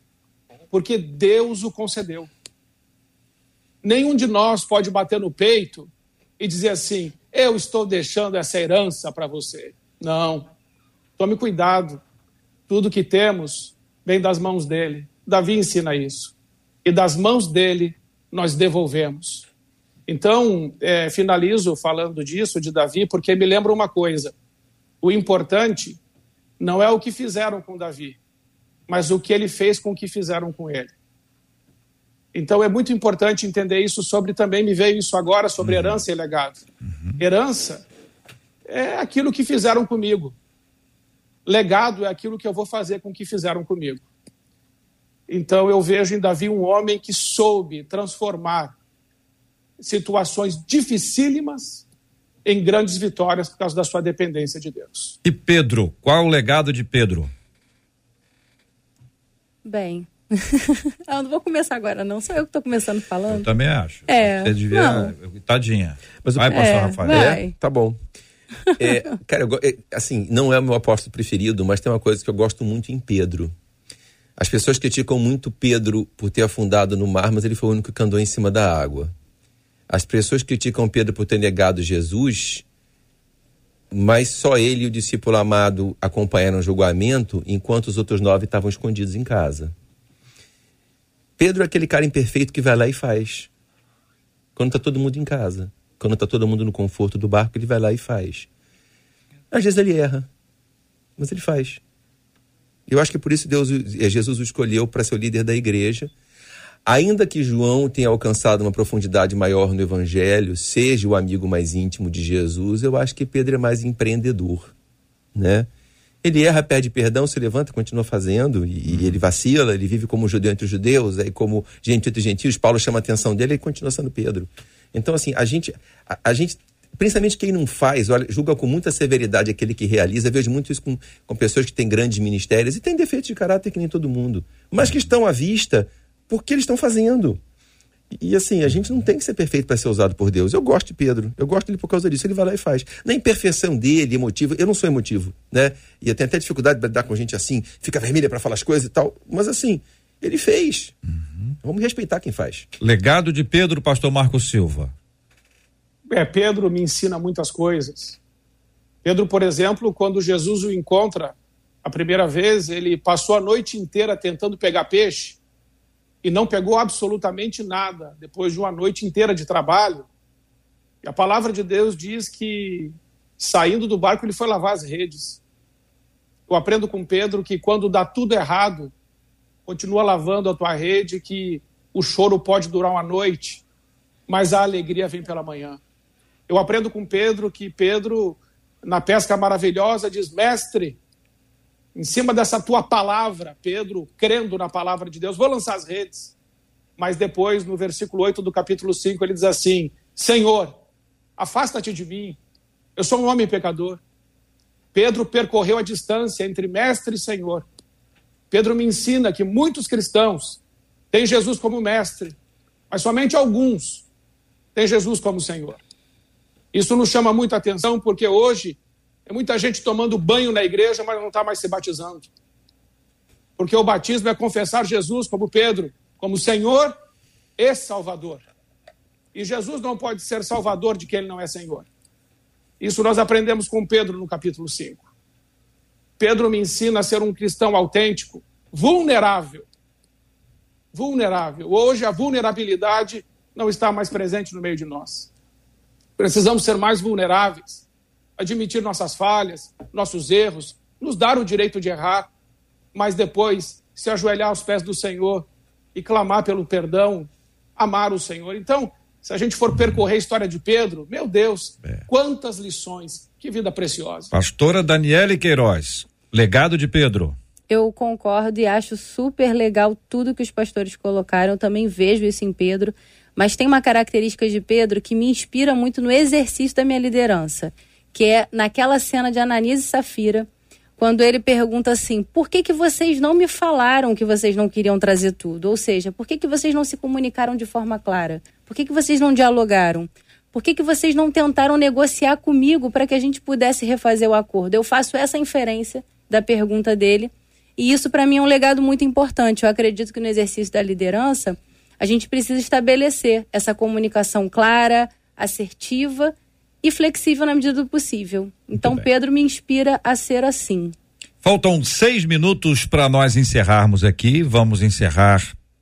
porque Deus o concedeu. Nenhum de nós pode bater no peito e dizer assim: eu estou deixando essa herança para você. Não. Tome cuidado. Tudo que temos vem das mãos dele. Davi ensina isso. E das mãos dele nós devolvemos. Então, é, finalizo falando disso, de Davi, porque me lembra uma coisa: o importante não é o que fizeram com Davi, mas o que ele fez com o que fizeram com ele. Então é muito importante entender isso sobre também me veio isso agora sobre uhum. herança e legado. Uhum. Herança é aquilo que fizeram comigo. Legado é aquilo que eu vou fazer com o que fizeram comigo. Então eu vejo em Davi um homem que soube transformar situações dificílimas em grandes vitórias por causa da sua dependência de Deus. E Pedro, qual o legado de Pedro? Bem, eu não vou começar agora, não. Sou eu que tô começando falando. Eu também acho. É, Você devia. não. Tadinha. Mas o- vai, pastor É, Rafael. vai. É, tá bom. É, cara, eu é, assim, não é o meu apóstolo preferido, mas tem uma coisa que eu gosto muito em Pedro. As pessoas criticam muito Pedro por ter afundado no mar, mas ele foi o único que andou em cima da água. As pessoas criticam Pedro por ter negado Jesus, mas só ele e o discípulo amado acompanharam o julgamento, enquanto os outros nove estavam escondidos em casa. Pedro é aquele cara imperfeito que vai lá e faz. Quando está todo mundo em casa. Quando está todo mundo no conforto do barco, ele vai lá e faz. Às vezes ele erra, mas ele faz. Eu acho que por isso Deus, eh, Jesus o escolheu para ser o líder da igreja. Ainda que João tenha alcançado uma profundidade maior no evangelho, seja o amigo mais íntimo de Jesus, eu acho que Pedro é mais empreendedor, né? Ele erra, pede perdão, se levanta, continua fazendo, e, ele vacila, ele vive como judeu entre os judeus, aí como gente entre os gentios, Paulo chama a atenção dele e continua sendo Pedro. Então, assim, a gente, a, a gente, principalmente quem não faz, olha, julga com muita severidade aquele que realiza. Eu vejo muito isso com, com pessoas que têm grandes ministérios e têm defeitos de caráter que nem todo mundo, mas que estão à vista porque eles estão fazendo. E assim, a gente não tem que ser perfeito para ser usado por Deus. Eu gosto de Pedro, eu gosto dele por causa disso. Ele vai lá e faz. Na imperfeição dele, emotivo, eu não sou emotivo, né? E eu tenho até dificuldade de lidar com gente assim, fica vermelha para falar as coisas e tal. Mas assim, ele fez. Vamos respeitar quem faz. Legado de Pedro, pastor Marco Silva. É, Pedro me ensina muitas coisas. Pedro, por exemplo, quando Jesus o encontra a primeira vez, ele passou a noite inteira tentando pegar peixe e não pegou absolutamente nada depois de uma noite inteira de trabalho. E a palavra de Deus diz que saindo do barco ele foi lavar as redes. Eu aprendo com Pedro que quando dá tudo errado, continua lavando a tua rede, que o choro pode durar uma noite, mas a alegria vem pela manhã. Eu aprendo com Pedro que Pedro, na pesca maravilhosa, diz: Mestre, em cima dessa tua palavra, Pedro, crendo na palavra de Deus, vou lançar as redes. Mas depois, no versículo 8 do capítulo 5, ele diz assim: Senhor, afasta-te de mim, eu sou um homem pecador. Pedro percorreu a distância entre mestre e senhor. Pedro me ensina que muitos cristãos têm Jesus como mestre, mas somente alguns têm Jesus como senhor. Isso nos chama muita atenção porque hoje tem muita gente tomando banho na igreja, mas não está mais se batizando. Porque o batismo é confessar Jesus como Pedro, como Senhor e Salvador. E Jesus não pode ser Salvador de quem ele não é Senhor. Isso nós aprendemos com Pedro no capítulo 5. Pedro me ensina a ser um cristão autêntico, vulnerável. Vulnerável. Hoje a vulnerabilidade não está mais presente no meio de nós. Precisamos ser mais vulneráveis, admitir nossas falhas, nossos erros, nos dar o direito de errar, mas depois se ajoelhar aos pés do Senhor e clamar pelo perdão, amar o Senhor. Então, se a gente for percorrer a história de Pedro, meu Deus, quantas lições, que vida preciosa. Pastora Daniele Queiroz. Legado de Pedro. Eu concordo e acho super legal tudo que os pastores colocaram. Também vejo isso em Pedro. Mas tem uma característica de Pedro que me inspira muito no exercício da minha liderança, que é naquela cena de Ananias e Safira, quando ele pergunta assim: por que, que vocês não me falaram que vocês não queriam trazer tudo? Ou seja, por que, que vocês não se comunicaram de forma clara? Por que, que vocês não dialogaram? Por que, que vocês não tentaram negociar comigo para que a gente pudesse refazer o acordo? Eu faço essa inferência da pergunta dele. E isso, para mim, é um legado muito importante. Eu acredito que no exercício da liderança, a gente precisa estabelecer essa comunicação clara, assertiva e flexível na medida do possível. Então. Pedro me inspira a ser assim. Faltam seis minutos para nós encerrarmos aqui. Vamos encerrar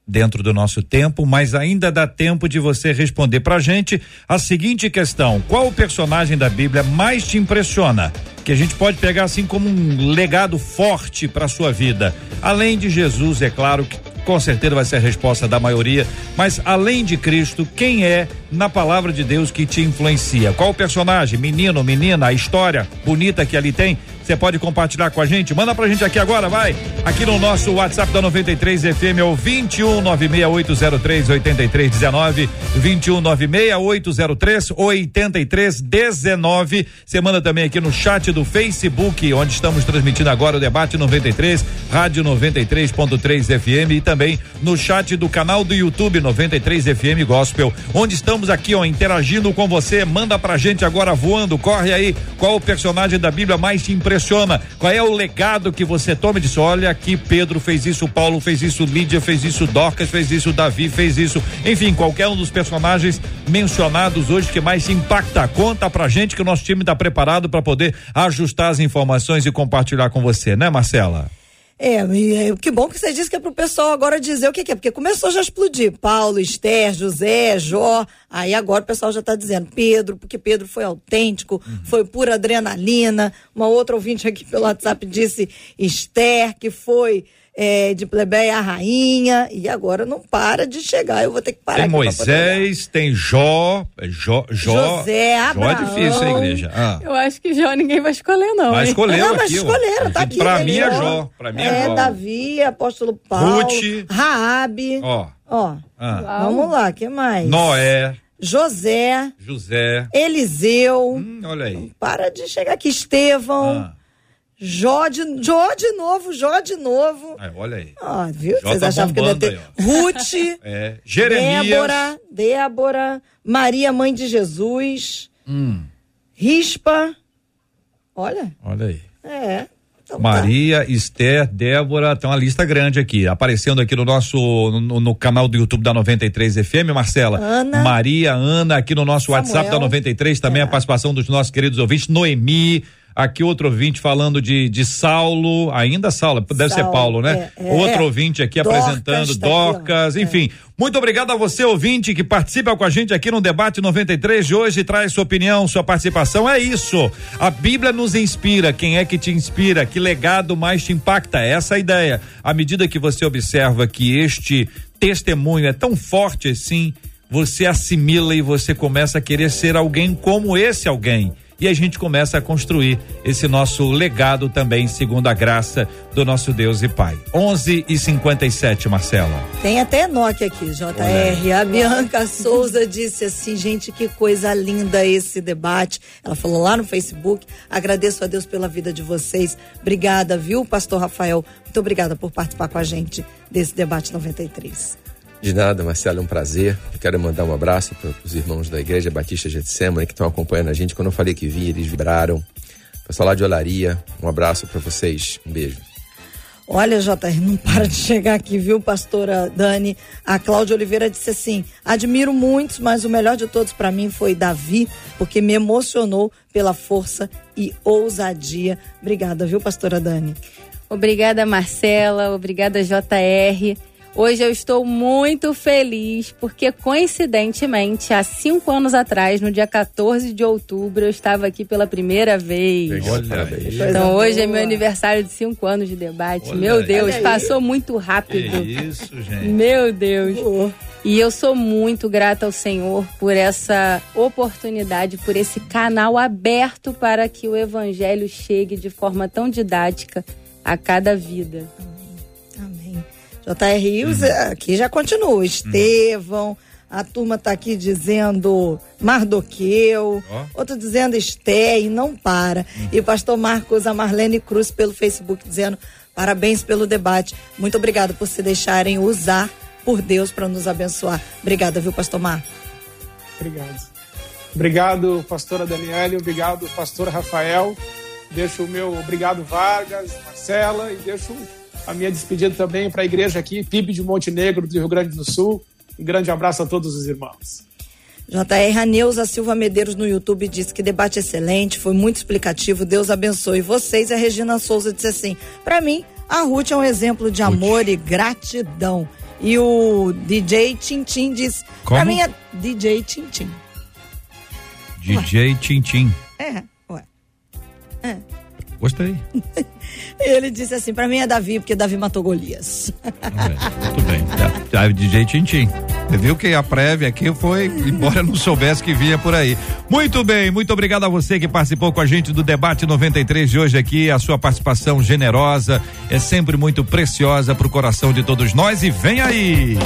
dentro do nosso tempo, mas ainda dá tempo de você responder pra gente a seguinte questão: qual o personagem da Bíblia mais te impressiona? Que a gente pode pegar assim como um legado forte para sua vida. Além de Jesus, é claro que com certeza vai ser a resposta da maioria, mas além de Cristo, quem é na palavra de Deus que te influencia? Qual o personagem? Menino, menina, a história bonita que ali tem? Você pode compartilhar com a gente? Manda pra gente aqui agora, vai. Aqui no nosso WhatsApp da 93 FM é o 21 96803 8319 21 96803 8319. Você manda também aqui no chat do Facebook, onde estamos transmitindo agora o debate 93, Rádio 93.3 FM e também no chat do canal do YouTube 93 FM Gospel, onde estamos aqui, ó, interagindo com você. Manda pra gente agora voando, corre aí. Qual o personagem da Bíblia mais te impressiona? Qual é o legado que você toma disso? Olha aqui, Pedro fez isso, Paulo fez isso, Lídia fez isso, Dorcas fez isso, Davi fez isso. Enfim, qualquer um dos personagens mencionados hoje que mais impacta. Conta pra gente que o nosso time está preparado para poder ajustar as informações e compartilhar com você, né, Marcela? É, e, é, que bom que você disse que é pro pessoal agora dizer o que, que é, porque começou já a explodir. Paulo, Esther, José, Jó. Aí agora o pessoal já está dizendo Pedro, porque Pedro foi autêntico, uhum. foi pura adrenalina. Uma outra ouvinte aqui pelo WhatsApp disse Esther, que foi é, de plebeia a rainha, e agora não para de chegar. Eu vou ter que parar. Tem Moisés, tem Jó, Jó, Jó. José, Abraão. Jó é difícil, hein, igreja? Ah. Eu acho que Jó ninguém vai escolher, não. Vai escolher. Não, mas escolheram, tá aqui. Pra mim é Jó. Pra mim é, é Jó. Davi, apóstolo Paulo. Ruth. Raabe. Ó. Ó. Ah. Vamos lá, que mais? Noé. José. José. Eliseu. Hum, olha aí. Para de chegar aqui, Estevão. Ah. Jó de, Jó de novo, Jó de novo. É, olha aí. Ah, viu? Jó Vocês tá achavam que ia ter aí, Ruth, é. Jeremias. Débora, Débora, Maria, mãe de Jesus. Hum. Rispa. Olha. Olha aí. É. Então tá. Maria, tá. Esther, Débora, tem uma lista grande aqui, aparecendo aqui no nosso, no, no, canal do YouTube da 93 FM, Marcela. Ana. Maria, Ana, aqui no nosso Samuel. WhatsApp da 93, também é. a participação dos nossos queridos ouvintes, Noemi, Aqui outro ouvinte falando de, de Saulo, ainda Saulo, deve Saulo, ser Paulo, né? É, é, outro ouvinte aqui Dorcas apresentando, tá Docas, aqui, enfim. Muito obrigado a você, ouvinte, que participa com a gente aqui no Debate 93 de hoje, traz sua opinião, sua participação. É isso. A Bíblia nos inspira. Quem é que te inspira? Que legado mais te impacta? Essa é a ideia. À medida que você observa que este testemunho é tão forte assim, você assimila e você começa a querer ser alguém como esse alguém e a gente começa a construir esse nosso legado também, segundo a graça do nosso Deus e Pai. 11 e 57, Marcela. Tem até Nokia aqui, JR. A Bianca Souza disse assim: gente, que coisa linda esse debate. Ela falou lá no Facebook. Agradeço a Deus pela vida de vocês. Obrigada, viu, Pastor Rafael? Muito obrigada por participar com a gente desse debate 93. De nada, Marcelo, é um prazer. Eu quero mandar um abraço para os irmãos da Igreja Batista Getsemane que estão acompanhando a gente. Quando eu falei que vinha, eles vibraram. Pessoal lá de Olaria, um abraço para vocês. Um beijo. Olha, JR, não para de chegar aqui, viu, pastora Dani? A Cláudia Oliveira disse assim: admiro muitos, mas o melhor de todos para mim foi Davi, porque me emocionou pela força e ousadia. Obrigada, viu, pastora Dani? Obrigada, Marcela. Obrigada, JR. Hoje eu estou muito feliz porque, coincidentemente, há cinco anos atrás, no dia 14 de outubro, eu estava aqui pela primeira vez. Olha Então hoje é meu aniversário de cinco anos de debate. Olha meu Deus, passou muito rápido. É isso, gente. Meu Deus. E eu sou muito grata ao Senhor por essa oportunidade, por esse canal aberto para que o Evangelho chegue de forma tão didática a cada vida. JR Rios, uhum. aqui já continua. Estevão, a turma está aqui dizendo Mardoqueu, oh. outro dizendo Esté e não para. Uhum. E o pastor Marcos, a Marlene Cruz pelo Facebook dizendo parabéns pelo debate. Muito obrigado por se deixarem usar por Deus para nos abençoar. Obrigada, viu, pastor Mar? Obrigado. Obrigado, pastora Daniela, obrigado, pastor Rafael. Deixo o meu obrigado Vargas, Marcela e deixo a minha despedida também para a igreja aqui, PIB de Montenegro, do Rio Grande do Sul. Um grande abraço a todos os irmãos. JR Raneuza Silva Medeiros no YouTube disse que debate excelente, foi muito explicativo, Deus abençoe vocês. A Regina Souza disse assim: para mim, a Ruth é um exemplo de amor Ruth. e gratidão. E o DJ Tintim diz: para mim é DJ Tintim. DJ Tintim. É, ué. É. Gostei. Ele disse assim: para mim é Davi, porque Davi matou Golias. É, muito bem. É, DJ Tintim. Você viu que a prévia aqui foi, embora não soubesse que vinha por aí. Muito bem, muito obrigado a você que participou com a gente do debate 93 de hoje aqui. A sua participação generosa é sempre muito preciosa para o coração de todos nós. E vem aí!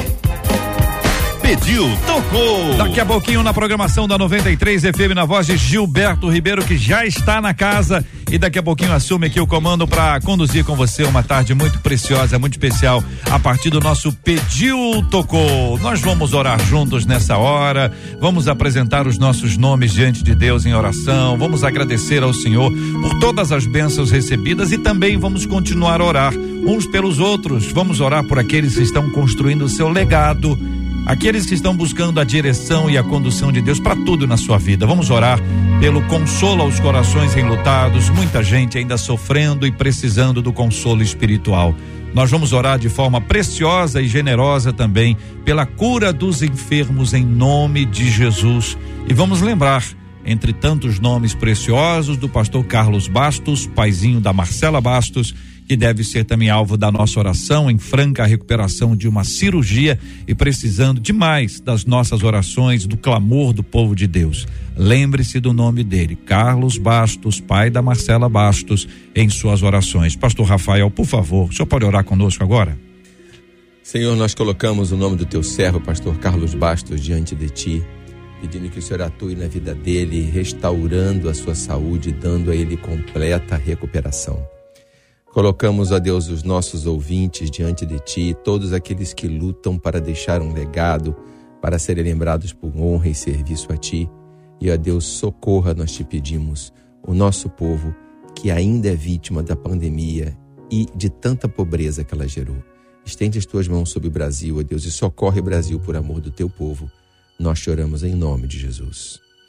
Pediu, tocou. Daqui a pouquinho na programação da 93 FM na voz de Gilberto Ribeiro que já está na casa e daqui a pouquinho assume aqui o comando para conduzir com você uma tarde muito preciosa, muito especial a partir do nosso pediu, tocou. Nós vamos orar juntos nessa hora, vamos apresentar os nossos nomes diante de Deus em oração, vamos agradecer ao Senhor por todas as bênçãos recebidas e também vamos continuar a orar uns pelos outros. Vamos orar por aqueles que estão construindo o seu legado aqueles que estão buscando a direção e a condução de Deus para tudo na sua vida. Vamos orar pelo consolo aos corações enlutados, muita gente ainda sofrendo e precisando do consolo espiritual. Nós vamos orar de forma preciosa e generosa também pela cura dos enfermos em nome de Jesus. E vamos lembrar, entre tantos nomes preciosos, do pastor Carlos Bastos, paizinho da Marcela Bastos que deve ser também alvo da nossa oração em franca recuperação de uma cirurgia e precisando demais das nossas orações, do clamor do povo de Deus. Lembre-se do nome dele, Carlos Bastos, pai da Marcela Bastos, em suas orações. Pastor Rafael, por favor, o senhor pode orar conosco agora? Senhor, nós colocamos o nome do teu servo, pastor Carlos Bastos, diante de ti, pedindo que o Senhor atue na vida dele, restaurando a sua saúde, dando a ele completa recuperação. Colocamos, a Deus, os nossos ouvintes diante de Ti, todos aqueles que lutam para deixar um legado, para serem lembrados por honra e serviço a Ti. E, a Deus, socorra, nós te pedimos, o nosso povo que ainda é vítima da pandemia e de tanta pobreza que ela gerou. Estende as tuas mãos sobre o Brasil, ó Deus, e socorre o Brasil por amor do teu povo. Nós choramos em nome de Jesus.